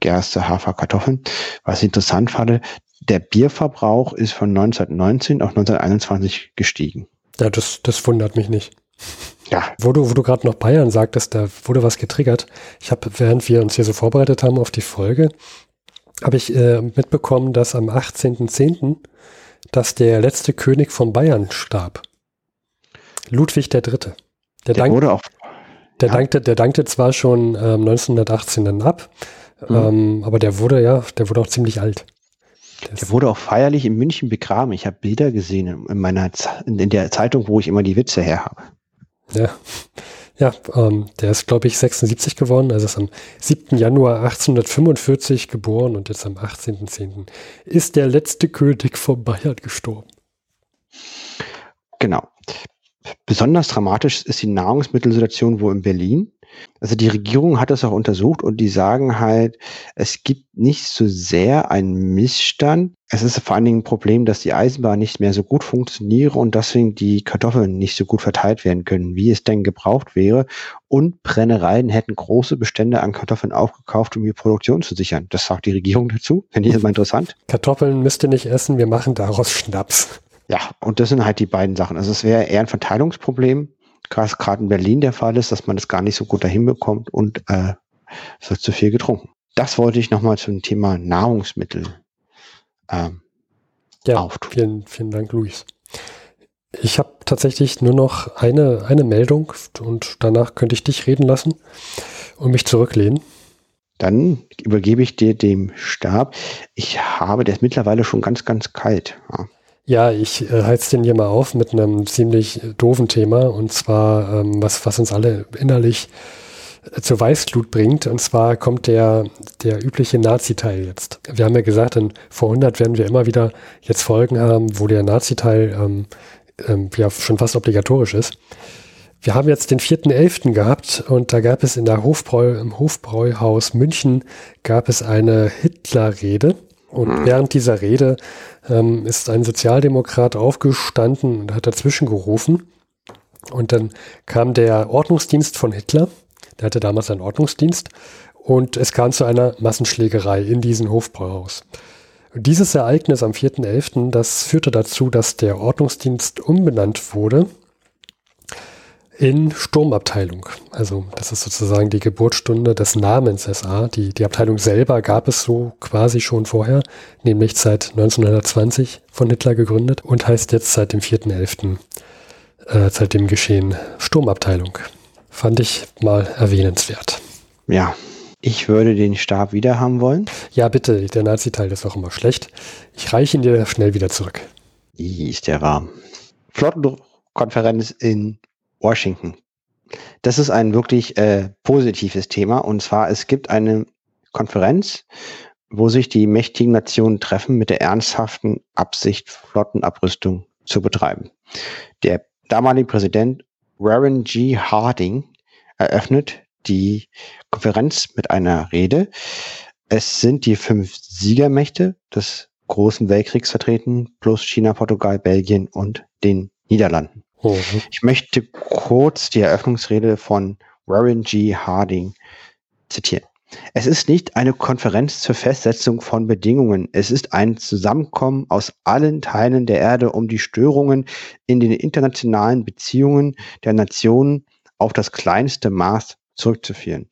Gerste, Hafer, Kartoffeln. Was ich interessant fand, der Bierverbrauch ist von 1919 auf 1921 gestiegen. Ja, das, das wundert mich nicht. Ja. Wo du, wo du gerade noch Bayern sagtest, da wurde was getriggert. Ich habe, während wir uns hier so vorbereitet haben auf die Folge, habe ich äh, mitbekommen, dass am 18.10. dass der letzte König von Bayern starb. Ludwig der Dritte. Der, der dank, wurde auch. Der, ja. dankte, der dankte zwar schon ähm, 1918 dann ab, mhm. ähm, aber der wurde ja, der wurde auch ziemlich alt. Der wurde auch feierlich in München begraben. Ich habe Bilder gesehen in meiner in der Zeitung, wo ich immer die Witze her habe. Ja, ja ähm, der ist, glaube ich, 76 geworden. Also ist am 7. Januar 1845 geboren und jetzt am 18.10. ist der letzte König von Bayern gestorben. Genau. Besonders dramatisch ist die Nahrungsmittelsituation wo in Berlin. Also die Regierung hat das auch untersucht und die sagen halt, es gibt nicht so sehr einen Missstand. Es ist vor allen Dingen ein Problem, dass die Eisenbahn nicht mehr so gut funktioniere und deswegen die Kartoffeln nicht so gut verteilt werden können, wie es denn gebraucht wäre. Und Brennereien hätten große Bestände an Kartoffeln aufgekauft, um die Produktion zu sichern. Das sagt die Regierung dazu. Finde ich das mal interessant. Kartoffeln müsst ihr nicht essen, wir machen daraus Schnaps. Ja, und das sind halt die beiden Sachen. Also es wäre eher ein Verteilungsproblem gerade in Berlin der Fall ist, dass man das gar nicht so gut dahin bekommt und äh, es wird zu viel getrunken. Das wollte ich nochmal zum Thema Nahrungsmittel ähm, ja, auftun. Vielen, vielen Dank, Luis. Ich habe tatsächlich nur noch eine, eine Meldung und danach könnte ich dich reden lassen und mich zurücklehnen. Dann übergebe ich dir den Stab. Ich habe, der ist mittlerweile schon ganz, ganz kalt. Ja. Ja, ich äh, heiz den hier mal auf mit einem ziemlich doofen Thema und zwar, ähm, was, was uns alle innerlich äh, zur Weißglut bringt. Und zwar kommt der, der übliche Nazi-Teil jetzt. Wir haben ja gesagt, in vor 100 werden wir immer wieder jetzt Folgen haben, wo der Nazi-Teil ähm, ähm, ja schon fast obligatorisch ist. Wir haben jetzt den 4.11. gehabt und da gab es in der Hofbräu, im Hofbräuhaus München gab es eine Hitler-Rede. Und während dieser Rede ähm, ist ein Sozialdemokrat aufgestanden und hat dazwischen gerufen. Und dann kam der Ordnungsdienst von Hitler, der hatte damals einen Ordnungsdienst, und es kam zu einer Massenschlägerei in diesem Hofbräuhaus. Und dieses Ereignis am 4.11., das führte dazu, dass der Ordnungsdienst umbenannt wurde in Sturmabteilung. Also das ist sozusagen die Geburtsstunde des Namens SA. Die, die Abteilung selber gab es so quasi schon vorher, nämlich seit 1920 von Hitler gegründet und heißt jetzt seit dem 4.11., äh, seit dem Geschehen Sturmabteilung. Fand ich mal erwähnenswert. Ja, ich würde den Stab wieder haben wollen. Ja, bitte, der Nazi-Teil ist auch immer schlecht. Ich reiche ihn dir schnell wieder zurück. Wie ist der warm? Flottenkonferenz in Washington. Das ist ein wirklich äh, positives Thema. Und zwar, es gibt eine Konferenz, wo sich die mächtigen Nationen treffen mit der ernsthaften Absicht, Flottenabrüstung zu betreiben. Der damalige Präsident Warren G. Harding eröffnet die Konferenz mit einer Rede. Es sind die fünf Siegermächte des Großen Weltkriegs vertreten, plus China, Portugal, Belgien und den Niederlanden. Mhm. Ich möchte kurz die Eröffnungsrede von Warren G. Harding zitieren. Es ist nicht eine Konferenz zur Festsetzung von Bedingungen. Es ist ein Zusammenkommen aus allen Teilen der Erde, um die Störungen in den internationalen Beziehungen der Nationen auf das kleinste Maß zurückzuführen.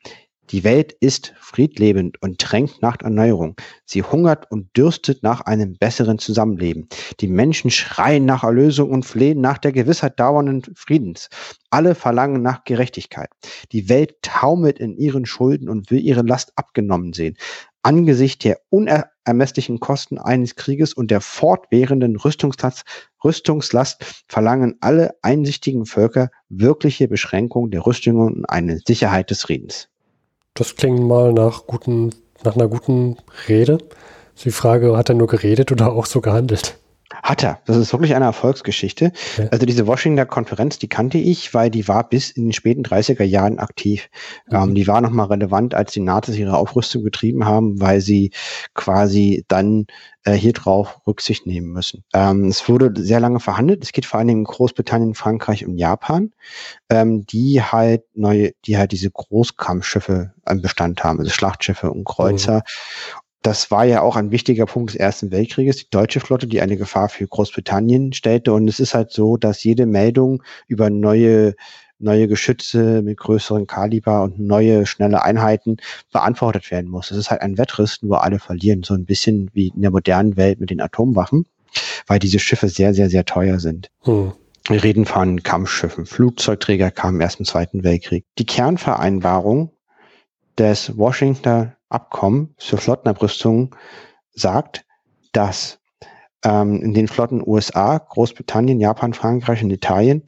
Die Welt ist friedlebend und drängt nach Erneuerung. Sie hungert und dürstet nach einem besseren Zusammenleben. Die Menschen schreien nach Erlösung und flehen nach der Gewissheit dauernden Friedens. Alle verlangen nach Gerechtigkeit. Die Welt taumelt in ihren Schulden und will ihre Last abgenommen sehen. Angesichts der unermesslichen Kosten eines Krieges und der fortwährenden Rüstungslast, Rüstungslast verlangen alle einsichtigen Völker wirkliche Beschränkung der Rüstungen und eine Sicherheit des Friedens. Das klingt mal nach, guten, nach einer guten Rede. Die Frage, hat er nur geredet oder auch so gehandelt? Hat er. Das ist wirklich eine Erfolgsgeschichte. Okay. Also diese Washington Konferenz, die kannte ich, weil die war bis in den späten 30er Jahren aktiv. Mhm. Ähm, die war nochmal relevant, als die Nazis ihre Aufrüstung getrieben haben, weil sie quasi dann äh, hier drauf Rücksicht nehmen müssen. Ähm, es wurde sehr lange verhandelt. Es geht vor allen Dingen in Großbritannien, Frankreich und Japan, ähm, die halt neue, die halt diese Großkampfschiffe am Bestand haben, also Schlachtschiffe und Kreuzer. Mhm das war ja auch ein wichtiger Punkt des Ersten Weltkrieges, die deutsche Flotte, die eine Gefahr für Großbritannien stellte. Und es ist halt so, dass jede Meldung über neue neue Geschütze mit größeren Kaliber und neue schnelle Einheiten beantwortet werden muss. Es ist halt ein Wettriss, nur alle verlieren. So ein bisschen wie in der modernen Welt mit den Atomwaffen, weil diese Schiffe sehr, sehr, sehr teuer sind. Hm. Wir reden von Kampfschiffen. Flugzeugträger kamen erst im Zweiten Weltkrieg. Die Kernvereinbarung des Washington Abkommen zur Flottenabrüstung sagt, dass ähm, in den Flotten USA, Großbritannien, Japan, Frankreich und Italien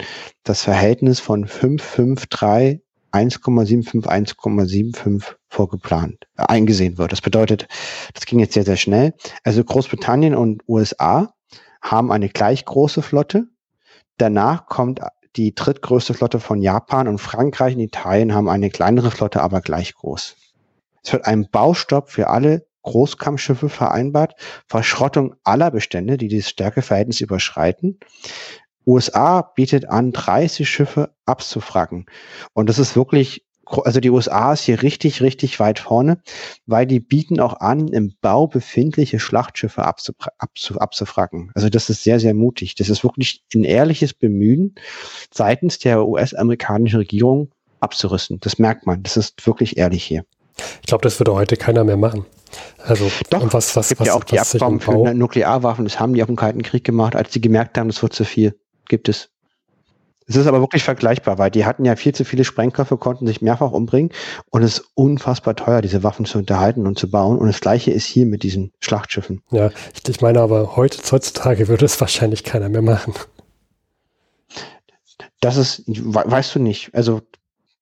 das Verhältnis von 553 1,75, 1,75 vorgeplant, äh, eingesehen wird. Das bedeutet, das ging jetzt sehr, sehr schnell. Also Großbritannien und USA haben eine gleich große Flotte. Danach kommt die drittgrößte Flotte von Japan und Frankreich und Italien haben eine kleinere Flotte, aber gleich groß. Es wird ein Baustopp für alle Großkampfschiffe vereinbart, Verschrottung aller Bestände, die dieses Stärkeverhältnis überschreiten. USA bietet an, 30 Schiffe abzufracken. Und das ist wirklich, also die USA ist hier richtig, richtig weit vorne, weil die bieten auch an, im Bau befindliche Schlachtschiffe abzufra abzu abzufracken. Also das ist sehr, sehr mutig. Das ist wirklich ein ehrliches Bemühen seitens der US-amerikanischen Regierung abzurüsten. Das merkt man. Das ist wirklich ehrlich hier. Ich glaube, das würde heute keiner mehr machen. Also, Doch, und was, was, gibt was, ja auch die Abkommen für Nuklearwaffen, das haben die auf dem Kalten Krieg gemacht, als sie gemerkt haben, das wird zu viel. Gibt es. Es ist aber wirklich vergleichbar, weil die hatten ja viel zu viele Sprengköpfe, konnten sich mehrfach umbringen und es ist unfassbar teuer, diese Waffen zu unterhalten und zu bauen. Und das gleiche ist hier mit diesen Schlachtschiffen. Ja, ich, ich meine aber heute, heutzutage würde es wahrscheinlich keiner mehr machen. Das ist, weißt du nicht. Also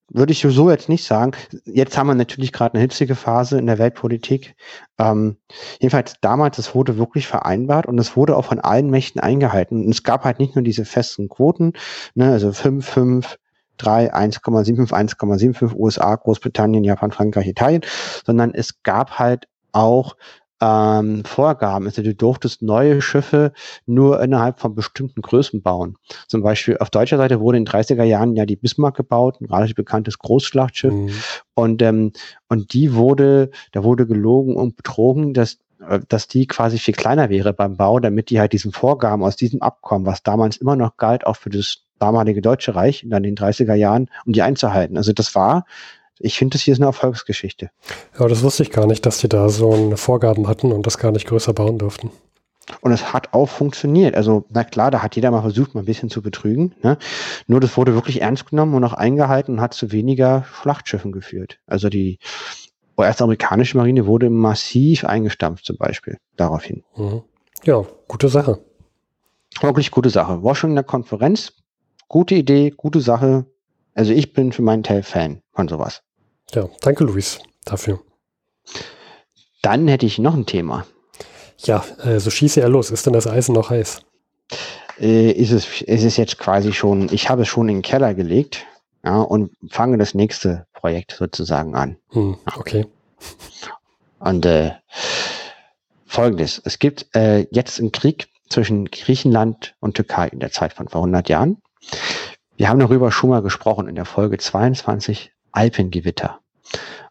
würde ich so jetzt nicht sagen. Jetzt haben wir natürlich gerade eine hitzige Phase in der Weltpolitik. Ähm, jedenfalls damals, es wurde wirklich vereinbart und es wurde auch von allen Mächten eingehalten. Und es gab halt nicht nur diese festen Quoten, ne, also 5, 5, 3, 1,75, 1,75 USA, Großbritannien, Japan, Frankreich, Italien, sondern es gab halt auch ähm, Vorgaben. Also du durftest neue Schiffe nur innerhalb von bestimmten Größen bauen. Zum Beispiel auf deutscher Seite wurde in den 30er Jahren ja die Bismarck gebaut, ein relativ bekanntes Großschlachtschiff. Mhm. Und, ähm, und die wurde, da wurde gelogen und betrogen, dass äh, dass die quasi viel kleiner wäre beim Bau, damit die halt diesen Vorgaben aus diesem Abkommen, was damals immer noch galt, auch für das damalige Deutsche Reich in den 30er Jahren, um die einzuhalten. Also das war ich finde, das hier ist eine Erfolgsgeschichte. Ja, das wusste ich gar nicht, dass die da so eine Vorgaben hatten und das gar nicht größer bauen durften. Und es hat auch funktioniert. Also, na klar, da hat jeder mal versucht, mal ein bisschen zu betrügen. Ne? Nur das wurde wirklich ernst genommen und auch eingehalten und hat zu weniger Schlachtschiffen geführt. Also die US-amerikanische Marine wurde massiv eingestampft, zum Beispiel, daraufhin. Mhm. Ja, gute Sache. Wirklich gute Sache. Washington Konferenz, gute Idee, gute Sache. Also ich bin für meinen Teil Fan von sowas. Ja, danke Luis dafür. Dann hätte ich noch ein Thema. Ja, äh, so schieße er los. Ist denn das Eisen noch heiß? äh, ist es, ist es jetzt quasi schon, ich habe es schon in den Keller gelegt ja, und fange das nächste Projekt sozusagen an. Hm, okay. Und äh, folgendes, es gibt äh, jetzt einen Krieg zwischen Griechenland und Türkei in der Zeit von vor 100 Jahren. Wir haben darüber schon mal gesprochen in der Folge 22 Alpengewitter.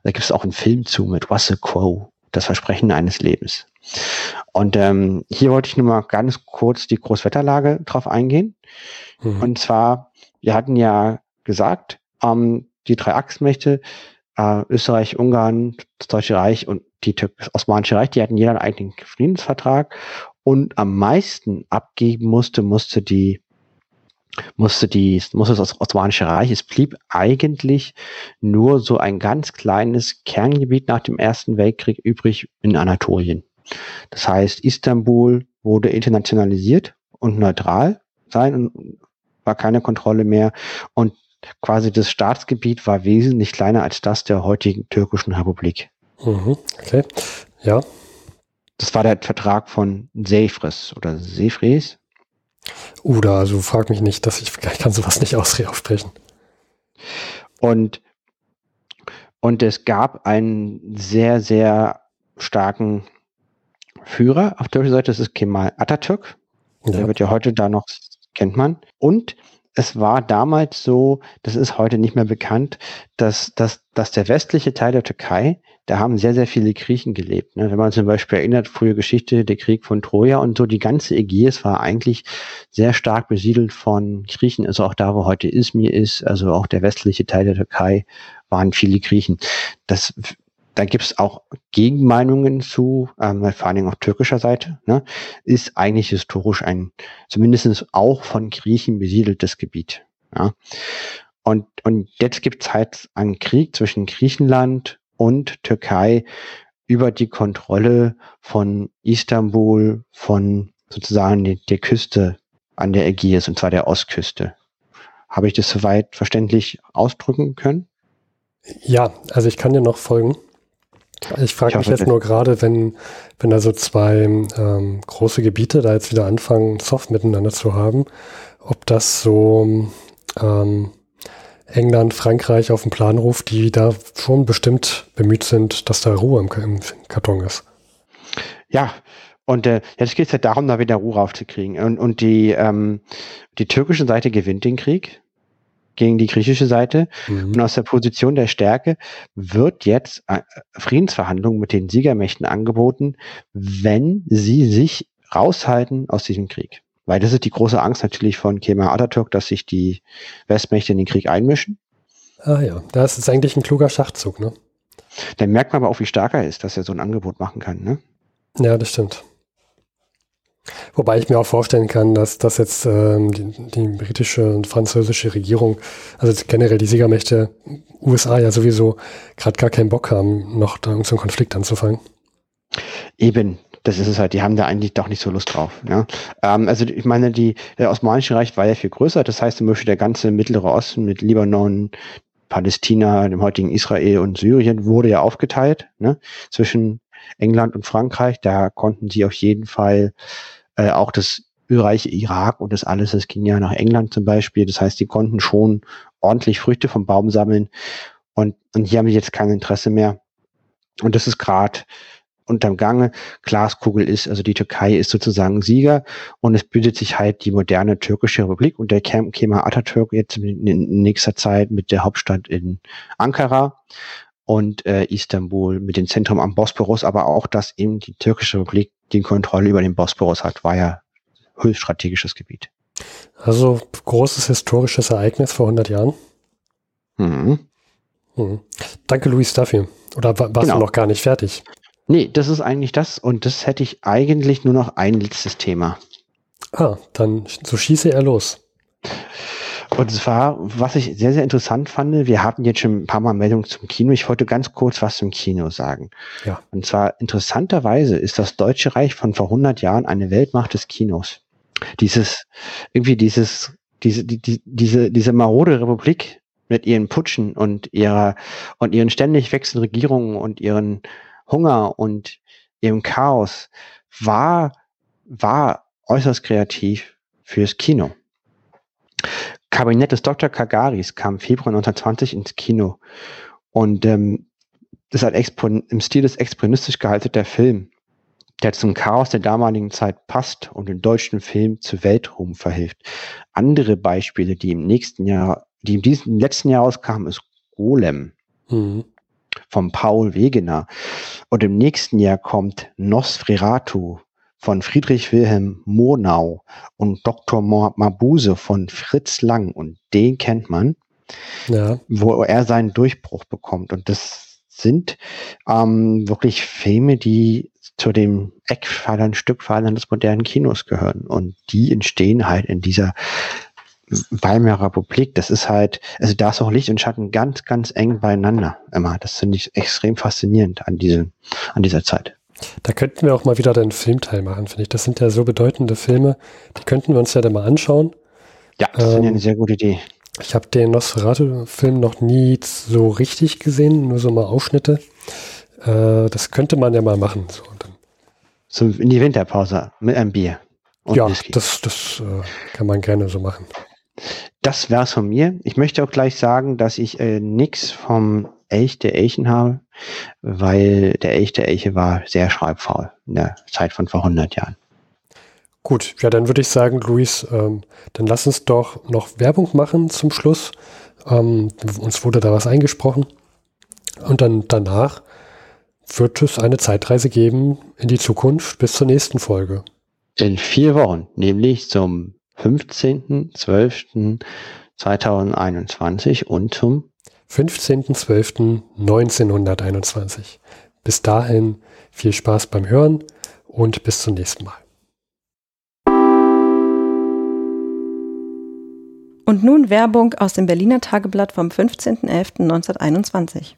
Da gibt es auch einen Film zu mit Russell Crowe, das Versprechen eines Lebens. Und ähm, hier wollte ich nur mal ganz kurz die Großwetterlage drauf eingehen. Mhm. Und zwar, wir hatten ja gesagt, ähm, die drei Achsmächte, äh, Österreich, Ungarn, das Deutsche Reich und die Tür das Osmanische Reich, die hatten jeder einen eigenen Friedensvertrag und am meisten abgeben musste, musste die musste die, musste das Osmanische Reich. Es blieb eigentlich nur so ein ganz kleines Kerngebiet nach dem Ersten Weltkrieg übrig in Anatolien. Das heißt, Istanbul wurde internationalisiert und neutral sein und war keine Kontrolle mehr. Und quasi das Staatsgebiet war wesentlich kleiner als das der heutigen türkischen Republik. Mhm, okay, ja. Das war der Vertrag von Seyfris oder Seyfries. Oder, also frag mich nicht, dass ich, ich kann sowas nicht aussprechen. Und, und es gab einen sehr, sehr starken Führer auf deutscher Seite, das ist Kemal Atatürk. Ja. Der wird ja heute da noch, kennt man. Und es war damals so, das ist heute nicht mehr bekannt, dass, dass, dass der westliche Teil der Türkei, da haben sehr, sehr viele Griechen gelebt. Ne? Wenn man zum Beispiel erinnert, frühe Geschichte, der Krieg von Troja und so, die ganze Ägäis war eigentlich sehr stark besiedelt von Griechen, also auch da, wo heute Izmir ist, also auch der westliche Teil der Türkei, waren viele Griechen. Das da gibt es auch Gegenmeinungen zu, ähm, vor allen Dingen auf türkischer Seite, ne, ist eigentlich historisch ein, zumindest auch von Griechen besiedeltes Gebiet. Ja. Und, und jetzt gibt es halt einen Krieg zwischen Griechenland und Türkei über die Kontrolle von Istanbul, von sozusagen der Küste an der Ägäis, und zwar der Ostküste. Habe ich das soweit verständlich ausdrücken können? Ja, also ich kann dir noch folgen. Ich frage mich jetzt nur gerade, wenn, wenn da so zwei ähm, große Gebiete da jetzt wieder anfangen, soft miteinander zu haben, ob das so ähm, England, Frankreich auf den Plan ruft, die da schon bestimmt bemüht sind, dass da Ruhe im, im Karton ist. Ja, und äh, jetzt geht es ja darum, da wieder Ruhe aufzukriegen. Und, und die, ähm, die türkische Seite gewinnt den Krieg gegen die griechische Seite. Mhm. Und aus der Position der Stärke wird jetzt äh, Friedensverhandlungen mit den Siegermächten angeboten, wenn sie sich raushalten aus diesem Krieg. Weil das ist die große Angst natürlich von Kemal Atatürk, dass sich die Westmächte in den Krieg einmischen. Ah ja, das ist eigentlich ein kluger Schachzug, ne? Dann merkt man aber auch, wie stark er ist, dass er so ein Angebot machen kann, ne? Ja, das stimmt. Wobei ich mir auch vorstellen kann, dass das jetzt ähm, die, die, britische und französische Regierung, also generell die Siegermächte USA ja sowieso gerade gar keinen Bock haben, noch da irgendeinen so Konflikt anzufangen. Eben, das ist es halt, die haben da eigentlich doch nicht so Lust drauf. Ja? Ähm, also ich meine, die, der Osmanische Reich war ja viel größer, das heißt zum Beispiel der ganze Mittlere Osten mit Libanon, Palästina, dem heutigen Israel und Syrien wurde ja aufgeteilt ne? zwischen England und Frankreich. Da konnten sie auf jeden Fall äh, auch das Ölreiche Irak und das alles, das ging ja nach England zum Beispiel. Das heißt, die konnten schon ordentlich Früchte vom Baum sammeln. Und, und hier haben sie jetzt kein Interesse mehr. Und das ist gerade unterm Gange. Glaskugel ist, also die Türkei ist sozusagen Sieger und es bildet sich halt die moderne türkische Republik und der Kemal Atatürk jetzt in nächster Zeit mit der Hauptstadt in Ankara und äh, Istanbul mit dem Zentrum am Bosporus, aber auch, dass eben die türkische Republik die Kontrolle über den Bosporus hat, war ja höchst strategisches Gebiet. Also großes historisches Ereignis vor 100 Jahren. Mhm. Mhm. Danke, Luis, dafür. Oder warst genau. du noch gar nicht fertig? Nee, das ist eigentlich das und das hätte ich eigentlich nur noch ein letztes Thema. Ah, dann so schieße er los. Und zwar, was ich sehr, sehr interessant fand, wir hatten jetzt schon ein paar Mal Meldungen zum Kino. Ich wollte ganz kurz was zum Kino sagen. Ja. Und zwar interessanterweise ist das Deutsche Reich von vor 100 Jahren eine Weltmacht des Kinos. Dieses, irgendwie dieses, diese, die, die, diese, diese marode Republik mit ihren Putschen und ihrer, und ihren ständig wechselnden Regierungen und ihren Hunger und ihrem Chaos war, war äußerst kreativ fürs Kino. Kabinett des Dr. Kagaris kam Februar 1920 ins Kino und ähm, ist halt im Stil des expressionistisch gehaltener Film, der zum Chaos der damaligen Zeit passt und den deutschen Film zu Weltruhm verhilft. Andere Beispiele, die im nächsten Jahr, die in diesem letzten Jahr rauskamen, ist Golem. Mhm von Paul Wegener. Und im nächsten Jahr kommt Nosferatu von Friedrich Wilhelm Monau und Dr. Mabuse von Fritz Lang. Und den kennt man, ja. wo er seinen Durchbruch bekommt. Und das sind ähm, wirklich Filme, die zu den Eckpfeilern, Stückpfeilern des modernen Kinos gehören. Und die entstehen halt in dieser Weimarer Republik, das ist halt, also da ist auch Licht und Schatten ganz, ganz eng beieinander immer. Das finde ich extrem faszinierend an, diesem, an dieser Zeit. Da könnten wir auch mal wieder den Filmteil machen, finde ich. Das sind ja so bedeutende Filme, die könnten wir uns ja dann mal anschauen. Ja, das ähm, ist ja eine sehr gute Idee. Ich habe den Nosferatu-Film noch nie so richtig gesehen, nur so mal Ausschnitte. Äh, das könnte man ja mal machen. So, so in die Winterpause mit einem Bier. ja, Whisky. das, das äh, kann man gerne so machen. Das wär's von mir. Ich möchte auch gleich sagen, dass ich äh, nichts vom Elch der Elchen habe, weil der Elch der Elche war sehr schreibfaul in der Zeit von vor 100 Jahren. Gut, ja, dann würde ich sagen, Luis, ähm, dann lass uns doch noch Werbung machen zum Schluss. Ähm, uns wurde da was eingesprochen. Und dann danach wird es eine Zeitreise geben in die Zukunft bis zur nächsten Folge. In vier Wochen, nämlich zum 15.12.2021 und zum 15.12.1921. Bis dahin viel Spaß beim Hören und bis zum nächsten Mal. Und nun Werbung aus dem Berliner Tageblatt vom 15.11.1921.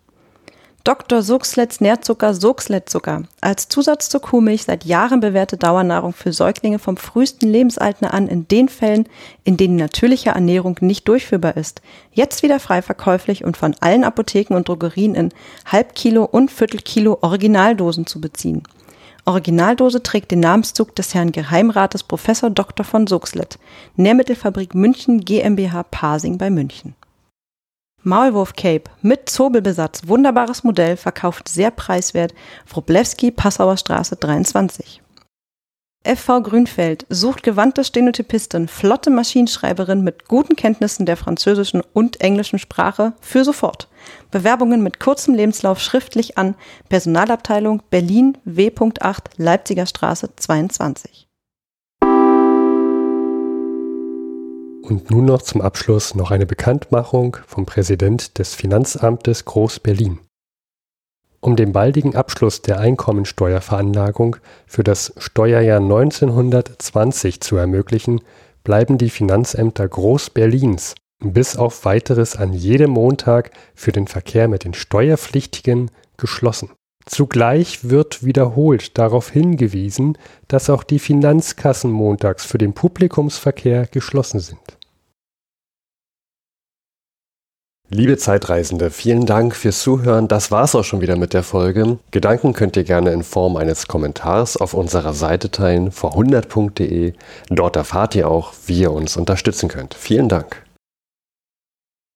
Dr. Suxlets Nährzucker Suxletzucker. Als Zusatz zur Kuhmilch seit Jahren bewährte Dauernahrung für Säuglinge vom frühesten Lebensalter an in den Fällen, in denen natürliche Ernährung nicht durchführbar ist. Jetzt wieder frei verkäuflich und von allen Apotheken und Drogerien in Halbkilo und Viertelkilo Originaldosen zu beziehen. Originaldose trägt den Namenszug des Herrn Geheimrates Professor Dr. von Suxlet. Nährmittelfabrik München GmbH Pasing bei München. Maulwurf Cape mit Zobelbesatz, wunderbares Modell, verkauft sehr preiswert, Wroblewski, Passauer Straße 23. FV Grünfeld sucht gewandte Stenotypistin, flotte Maschinenschreiberin mit guten Kenntnissen der französischen und englischen Sprache für sofort. Bewerbungen mit kurzem Lebenslauf schriftlich an Personalabteilung Berlin W.8 Leipziger Straße 22. Und nun noch zum Abschluss noch eine Bekanntmachung vom Präsident des Finanzamtes Groß-Berlin. Um den baldigen Abschluss der Einkommensteuerveranlagung für das Steuerjahr 1920 zu ermöglichen, bleiben die Finanzämter Groß-Berlins bis auf weiteres an jedem Montag für den Verkehr mit den Steuerpflichtigen geschlossen. Zugleich wird wiederholt darauf hingewiesen, dass auch die Finanzkassen montags für den Publikumsverkehr geschlossen sind. Liebe Zeitreisende, vielen Dank fürs Zuhören. Das war's auch schon wieder mit der Folge. Gedanken könnt ihr gerne in Form eines Kommentars auf unserer Seite teilen, vor100.de. Dort erfahrt ihr auch, wie ihr uns unterstützen könnt. Vielen Dank.